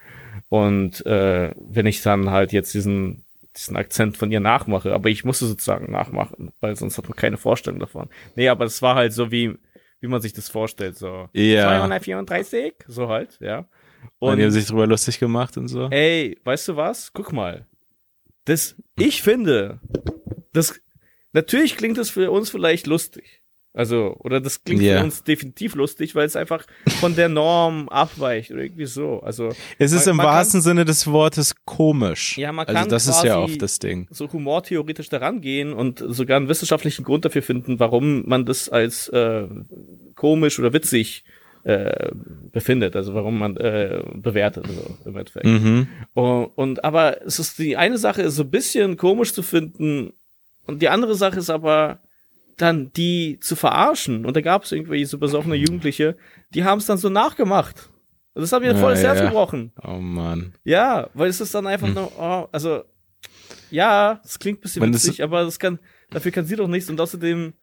Speaker 2: Und äh, wenn ich dann halt jetzt diesen diesen Akzent von ihr nachmache, aber ich musste sozusagen nachmachen, weil sonst hat man keine Vorstellung davon. Nee, aber es war halt so wie wie man sich das vorstellt, so
Speaker 1: Ja.
Speaker 2: 234, so halt, ja.
Speaker 1: Und
Speaker 2: Und
Speaker 1: die haben sich drüber lustig gemacht und so.
Speaker 2: ey, weißt du was? Guck mal. Das, ich finde, das, natürlich klingt das für uns vielleicht lustig. Also, oder das klingt
Speaker 1: Ja.
Speaker 2: für uns definitiv lustig, weil es einfach von der Norm abweicht oder irgendwie so. Also,
Speaker 1: Es ist
Speaker 2: man-
Speaker 1: im
Speaker 2: man kann-
Speaker 1: wahrsten Sinne des Wortes komisch.
Speaker 2: Ja, man
Speaker 1: also
Speaker 2: kann
Speaker 1: das ist ja oft das Ding.
Speaker 2: so humortheoretisch daran gehen und sogar einen wissenschaftlichen Grund dafür finden, warum man das als äh, komisch oder witzig äh, befindet, also warum man äh, bewertet, so im Endeffekt.
Speaker 1: Mhm.
Speaker 2: Und, und aber es ist die eine Sache ist so ein bisschen komisch zu finden und die andere Sache ist aber dann die zu verarschen. Und da gab es irgendwie so besoffene Jugendliche, die haben es dann so nachgemacht. Und das hat mir
Speaker 1: Ja,
Speaker 2: voll das Herz
Speaker 1: ja.
Speaker 2: gebrochen.
Speaker 1: Oh Mann.
Speaker 2: Ja, weil es ist dann einfach nur, oh, also, ja, es klingt ein bisschen
Speaker 1: Man, das
Speaker 2: witzig, aber das kann, dafür kann sie doch nichts und außerdem,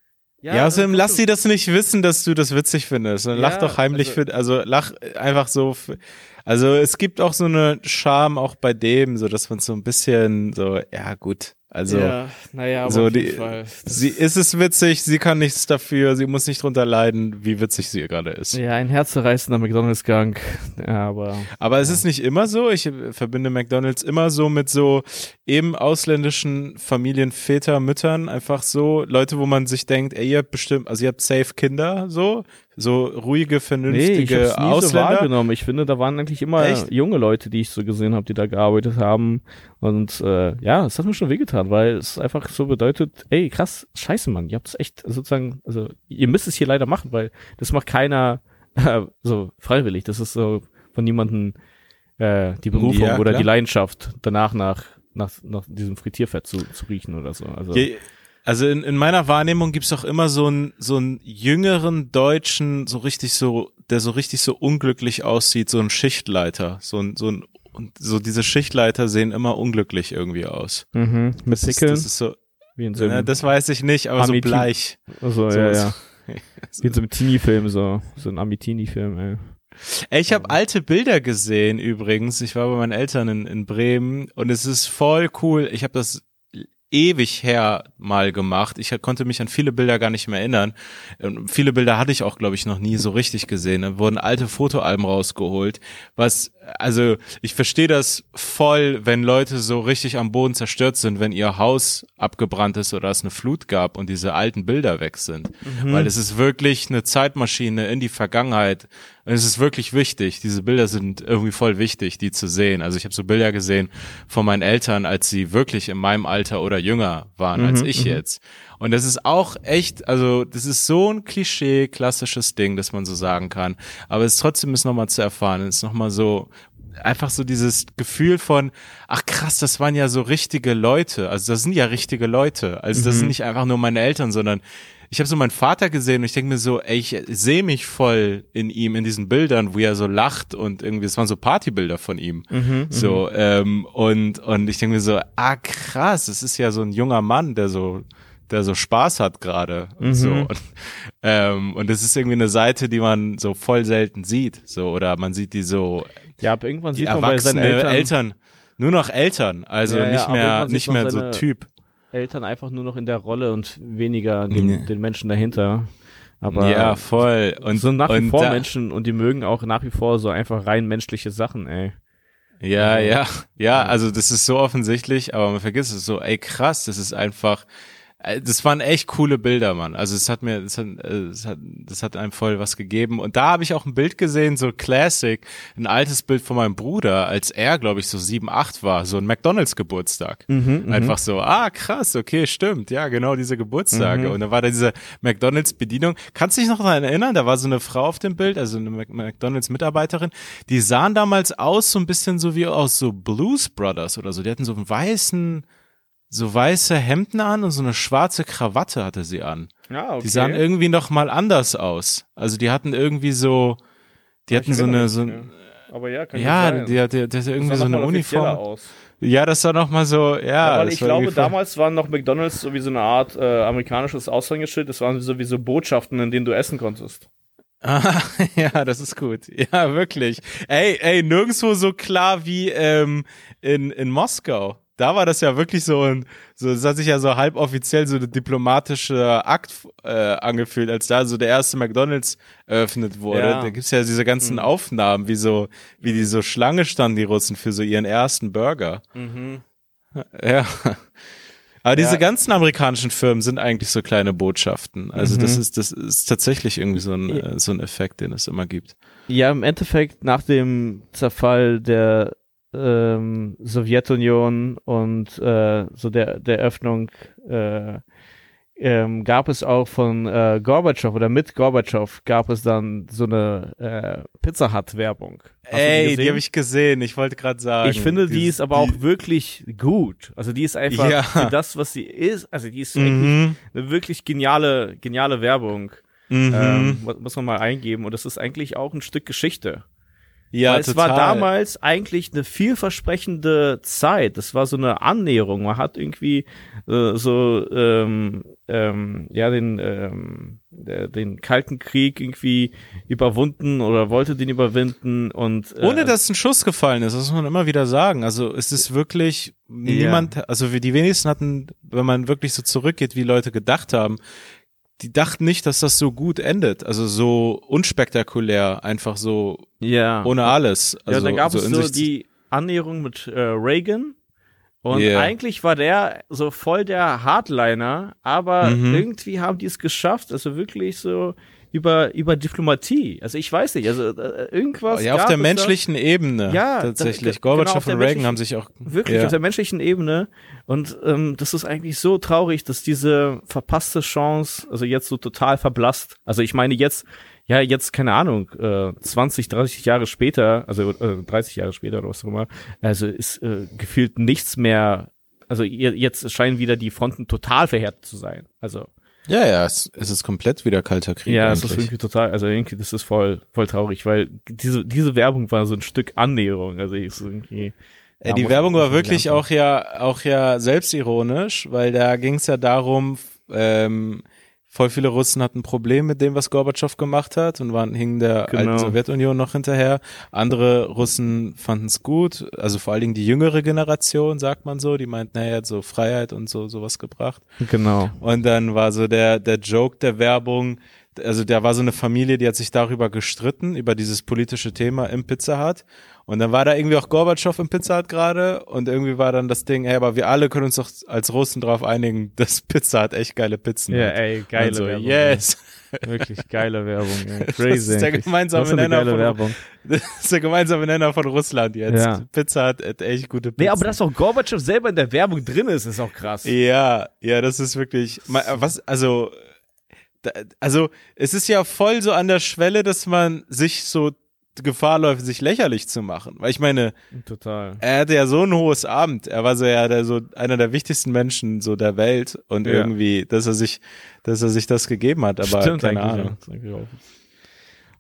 Speaker 2: ja.
Speaker 1: Ja, außerdem
Speaker 2: dann
Speaker 1: lass sie das nicht wissen, dass du das witzig findest. Und lach doch heimlich
Speaker 2: also-
Speaker 1: für, also lach einfach so. Für, also es gibt auch so eine Charme auch bei dem, so dass man so ein bisschen so, ja gut. Also
Speaker 2: ja, naja, aber
Speaker 1: so
Speaker 2: auf jeden
Speaker 1: die- sie ist es witzig, sie kann nichts dafür, sie muss nicht drunter leiden, wie witzig sie gerade ist.
Speaker 2: ja, ein herzzerreißender McDonalds-Gang, ja, aber,
Speaker 1: Aber es ist nicht immer so. Ich verbinde McDonalds immer so mit so eben ausländischen Familien, Väter, Müttern, einfach so Leute, wo man sich denkt, ey, ihr habt bestimmt, also ihr habt safe Kinder, so, so ruhige,
Speaker 2: nee, ich
Speaker 1: vernünftige
Speaker 2: hab's nie so
Speaker 1: Ausländer.
Speaker 2: wahrgenommen. Ich finde, da waren eigentlich immer
Speaker 1: Echt?
Speaker 2: junge Leute, die ich so gesehen habe, die da gearbeitet haben und äh, ja, es hat mir schon wehgetan, weil es einfach so bedeutet, ey, krass, scheiße, Mann, ihr habt es echt sozusagen, also ihr müsst es hier leider machen, weil das macht keiner äh, so freiwillig. Das ist so von niemandem äh, die Berufung
Speaker 1: Ja,
Speaker 2: oder die Leidenschaft danach nach nach, nach diesem Frittierfett zu, zu riechen oder so. Also
Speaker 1: Je- Also in, in meiner Wahrnehmung gibt's auch immer so einen so einen jüngeren Deutschen, so richtig so, der so richtig so unglücklich aussieht, so ein Schichtleiter, so ein so ein und so diese Schichtleiter sehen immer unglücklich irgendwie aus.
Speaker 2: mhm, mit
Speaker 1: Das ist,
Speaker 2: Pickeln,
Speaker 1: das ist so,
Speaker 2: wie in so einem,
Speaker 1: das weiß ich nicht, aber so
Speaker 2: Amitin-
Speaker 1: bleich.
Speaker 2: also,
Speaker 1: so-
Speaker 2: ja,
Speaker 1: so-
Speaker 2: ja. Wie in so einem Teenie-Film, so, so ein Amitini-Film, ey.
Speaker 1: Ey, ich habe alte Bilder gesehen übrigens. Ich war bei meinen Eltern in, in Bremen und es ist voll cool. Ich habe das ewig her mal gemacht. Ich konnte mich an viele Bilder gar nicht mehr erinnern. Und viele Bilder hatte ich auch, glaube ich, noch nie so richtig gesehen. Da wurden alte Fotoalben rausgeholt. Was, also ich verstehe das voll, wenn Leute so richtig am Boden zerstört sind, wenn ihr Haus abgebrannt ist oder es eine Flut gab und diese alten Bilder weg sind. Weil es ist wirklich eine Zeitmaschine in die Vergangenheit. Und es ist wirklich wichtig. Diese Bilder sind irgendwie voll wichtig, die zu sehen. Also ich habe so Bilder gesehen von meinen Eltern, als sie wirklich in meinem Alter oder jünger waren als ich jetzt. Und das ist auch echt, also das ist so ein Klischee, klassisches Ding, dass man so sagen kann. Aber es ist trotzdem ist nochmal zu erfahren. Es ist nochmal so, einfach so dieses Gefühl von, ach krass, das waren ja so richtige Leute. Also das sind ja richtige Leute. Also das sind nicht einfach nur meine Eltern, sondern ich habe so meinen Vater gesehen und ich denke mir so, ey, ich sehe mich voll in ihm, in diesen Bildern, wo er so lacht und irgendwie, es waren so Partybilder von ihm. so, ähm, und, und ich denke mir so, ah krass, es ist ja so ein junger Mann, der so der so Spaß hat gerade und so und, ähm, und das ist irgendwie eine Seite, die man so voll selten sieht, so oder man sieht die so
Speaker 2: Ja, aber irgendwann sieht man bei seinen Eltern,
Speaker 1: Eltern, nur noch Eltern, also
Speaker 2: Ja, ja,
Speaker 1: nicht mehr nicht mehr so Typ.
Speaker 2: Eltern einfach nur noch in der Rolle und weniger den,
Speaker 1: Nee.
Speaker 2: den Menschen dahinter. Aber
Speaker 1: ja, voll und
Speaker 2: so nach wie vor
Speaker 1: da-
Speaker 2: Menschen und die mögen auch nach wie vor so einfach rein menschliche Sachen, ey.
Speaker 1: Ja, ja, ja, also das ist so offensichtlich, aber man vergisst es so, ey krass, das ist einfach, das waren echt coole Bilder, Mann. Also es hat mir, das hat, äh, das hat, das hat einem voll was gegeben. Und da habe ich auch ein Bild gesehen, so Classic, ein altes Bild von meinem Bruder, als er, glaube ich, so sieben, acht war, so ein McDonalds-Geburtstag. Einfach so, ah krass, okay, stimmt, ja, genau diese Geburtstage. Und da war da diese McDonalds-Bedienung. Kannst du dich noch daran erinnern? Da war so eine Frau auf dem Bild, also eine Mac- McDonalds-Mitarbeiterin, die sahen damals aus so ein bisschen so wie aus so Blues Brothers oder so. Die hatten so einen weißen, so weiße Hemden an und so eine schwarze Krawatte hatte sie an.
Speaker 2: Ja, okay.
Speaker 1: Die sahen irgendwie noch mal anders aus. Also die hatten irgendwie so, die hatten so eine, so,
Speaker 2: ja. Aber ja, kann
Speaker 1: ja,
Speaker 2: sein.
Speaker 1: die hatte, die hatte irgendwie so
Speaker 2: sah
Speaker 1: eine Uniform.
Speaker 2: Aus.
Speaker 1: Ja, das war noch mal so, ja.
Speaker 2: Ja, weil ich glaube, damals waren noch McDonalds so wie so eine Art äh, amerikanisches Aushängeschild. Das waren sowieso Botschaften, in denen du essen konntest.
Speaker 1: Ah, ja, das ist gut. Ja, wirklich. Ey, ey, nirgendwo so klar wie ähm, in, in Moskau. Da war das ja wirklich so ein, so, das hat sich ja so halboffiziell so eine diplomatische Akt äh, angefühlt, als da so der erste McDonalds eröffnet wurde.
Speaker 2: Ja.
Speaker 1: Da gibt's ja diese ganzen Aufnahmen, wie so, wie die so Schlange standen, die Russen, für so ihren ersten Burger. Ja. Aber diese
Speaker 2: Ja.
Speaker 1: ganzen amerikanischen Firmen sind eigentlich so kleine Botschaften. Also das
Speaker 2: Mhm.
Speaker 1: ist, das ist tatsächlich irgendwie so ein, so ein Effekt, den es immer gibt.
Speaker 2: Ja, im Endeffekt nach dem Zerfall der ähm, Sowjetunion und äh, so der, der Öffnung äh, ähm, gab es auch von äh, Gorbatschow oder mit Gorbatschow gab es dann so eine äh, Pizza Hut Werbung. Hast
Speaker 1: Ey, die habe ich gesehen. Ich wollte gerade sagen.
Speaker 2: Ich finde, die ist aber auch wirklich gut. Also die ist einfach
Speaker 1: Ja.
Speaker 2: für das, was sie ist. Also die ist
Speaker 1: Mhm.
Speaker 2: eine wirklich geniale, geniale Werbung.
Speaker 1: Mhm.
Speaker 2: Ähm, mu- muss man mal eingeben. Und das ist eigentlich auch ein Stück Geschichte.
Speaker 1: Ja,
Speaker 2: Weil es
Speaker 1: total.
Speaker 2: war damals eigentlich eine vielversprechende Zeit. Das war so eine Annäherung. Man hat irgendwie äh, so ähm, ähm, ja den ähm, der, den Kalten Krieg irgendwie überwunden oder wollte den überwinden und äh,
Speaker 1: Ohne dass ein Schuss gefallen ist, das muss man immer wieder sagen. Also es ist wirklich niemand, also wie die wenigsten hatten, wenn man wirklich so zurückgeht, wie Leute gedacht haben, die dachten nicht, dass das so gut endet. Also so unspektakulär, einfach so
Speaker 2: ja
Speaker 1: ohne alles. Also
Speaker 2: ja, dann gab
Speaker 1: so
Speaker 2: es so die Annäherung mit äh, Reagan. Und
Speaker 1: Yeah.
Speaker 2: eigentlich war der so voll der Hardliner, aber
Speaker 1: Mhm.
Speaker 2: irgendwie haben die es geschafft, also wirklich so über, über Diplomatie. Also ich weiß nicht, also äh, irgendwas.
Speaker 1: ja, auf der menschlichen Ebene.
Speaker 2: Ja,
Speaker 1: tatsächlich.
Speaker 2: da- genau,
Speaker 1: Gorbatschow
Speaker 2: der
Speaker 1: und Reagan haben sich auch
Speaker 2: Da, wirklich
Speaker 1: ja.
Speaker 2: auf der menschlichen Ebene. Und ähm, das ist eigentlich so traurig, dass diese verpasste Chance, also jetzt so total verblasst. Also ich meine jetzt, ja, jetzt, keine Ahnung, äh, 20, 30 Jahre später, also äh, 30 Jahre später oder was auch immer, also ist äh, gefühlt nichts mehr, also jetzt scheinen wieder die Fronten total verhärtet zu sein. Also
Speaker 1: ja, ja, es, es ist komplett wieder kalter Krieg.
Speaker 2: ja, es ist
Speaker 1: eigentlich.
Speaker 2: irgendwie total, also irgendwie, das ist voll, voll traurig, weil diese, diese Werbung war so ein Stück Annäherung, also ich so irgendwie. Ja,
Speaker 1: die Werbung war wirklich auch ja auch ja selbstironisch, weil da ging es ja darum, ähm, voll viele Russen hatten ein Problem mit dem, was Gorbatschow gemacht hat und waren hingen der
Speaker 2: Genau.
Speaker 1: alten Sowjetunion noch hinterher. Andere Russen fanden es gut, also vor allen Dingen die jüngere Generation, sagt man so, die meinten, naja, hat so Freiheit und so sowas gebracht.
Speaker 2: Genau.
Speaker 1: Und dann war so der, der Joke der Werbung, also da war so eine Familie, die hat sich darüber gestritten, über dieses politische Thema im Pizza Hut. Und dann war da irgendwie auch Gorbatschow im Pizza Hut gerade und irgendwie war dann das Ding, hey, aber wir alle können uns doch als Russen drauf einigen, dass Pizza Hut echt geile Pizzen
Speaker 2: Ja,
Speaker 1: hat.
Speaker 2: ey, geile
Speaker 1: und so,
Speaker 2: Werbung.
Speaker 1: Yes.
Speaker 2: Wirklich geile Werbung. Ey.
Speaker 1: Das
Speaker 2: Crazy.
Speaker 1: ist der gemeinsame
Speaker 2: das ist eine
Speaker 1: Nenner von-
Speaker 2: Werbung.
Speaker 1: Das ist der gemeinsame Nenner von Russland jetzt.
Speaker 2: Ja.
Speaker 1: Pizza Hut hat echt gute Pizzen.
Speaker 2: Nee, aber dass auch Gorbatschow selber in der Werbung drin ist, ist auch krass.
Speaker 1: Ja, ja, das ist wirklich, was, also, also, es ist ja voll so an der Schwelle, dass man sich so Gefahr läuft, sich lächerlich zu machen. Weil ich meine,
Speaker 2: Total.
Speaker 1: er hatte ja so ein hohes Abend. Er war so ja der, so einer der wichtigsten Menschen so der Welt und
Speaker 2: Ja.
Speaker 1: irgendwie, dass er sich, dass er sich das gegeben hat. Aber
Speaker 2: Stimmt
Speaker 1: keine Ahnung.
Speaker 2: ja. Das ist eigentlich auch-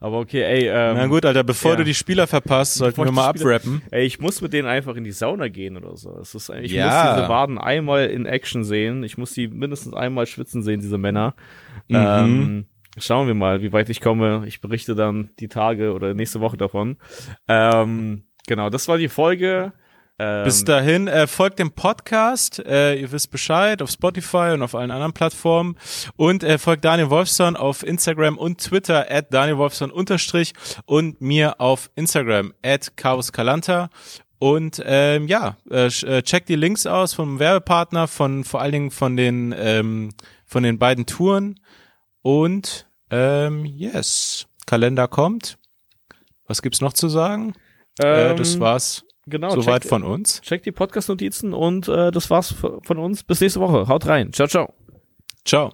Speaker 2: Aber okay, ey, ähm,
Speaker 1: Na gut, Alter, bevor
Speaker 2: ja.
Speaker 1: du die Spieler verpasst, sollten
Speaker 2: Bevor
Speaker 1: wir mal abrappen.
Speaker 2: ey, ich muss mit denen einfach in die Sauna gehen oder so. Es ist, ich
Speaker 1: Ja.
Speaker 2: muss diese Waden einmal in Action sehen. Ich muss die mindestens einmal schwitzen sehen, diese Männer.
Speaker 1: Mhm.
Speaker 2: Ähm, schauen wir mal, wie weit ich komme. Ich berichte dann die Tage oder nächste Woche davon. Ähm, genau, das war die Folge. Ähm,
Speaker 1: Bis dahin, äh, folgt dem Podcast, äh, ihr wisst Bescheid, auf Spotify und auf allen anderen Plattformen. Und äh, folgt Daniel Wolfson auf Instagram und Twitter at Daniel Wolfson unterstrich und mir auf Instagram at Chaos Kalanta. Und ähm, ja, äh, äh, checkt die Links aus vom Werbepartner, von vor allen Dingen von den ähm, von den beiden Touren. Und ähm, yes, Kalender kommt. Was gibt's noch zu sagen? äh,
Speaker 2: ähm,
Speaker 1: das war's
Speaker 2: genau,
Speaker 1: soweit von uns.
Speaker 2: checkt die Podcast-Notizen und äh, das war's von uns. Bis nächste Woche. Haut rein. Ciao, ciao.
Speaker 1: Ciao.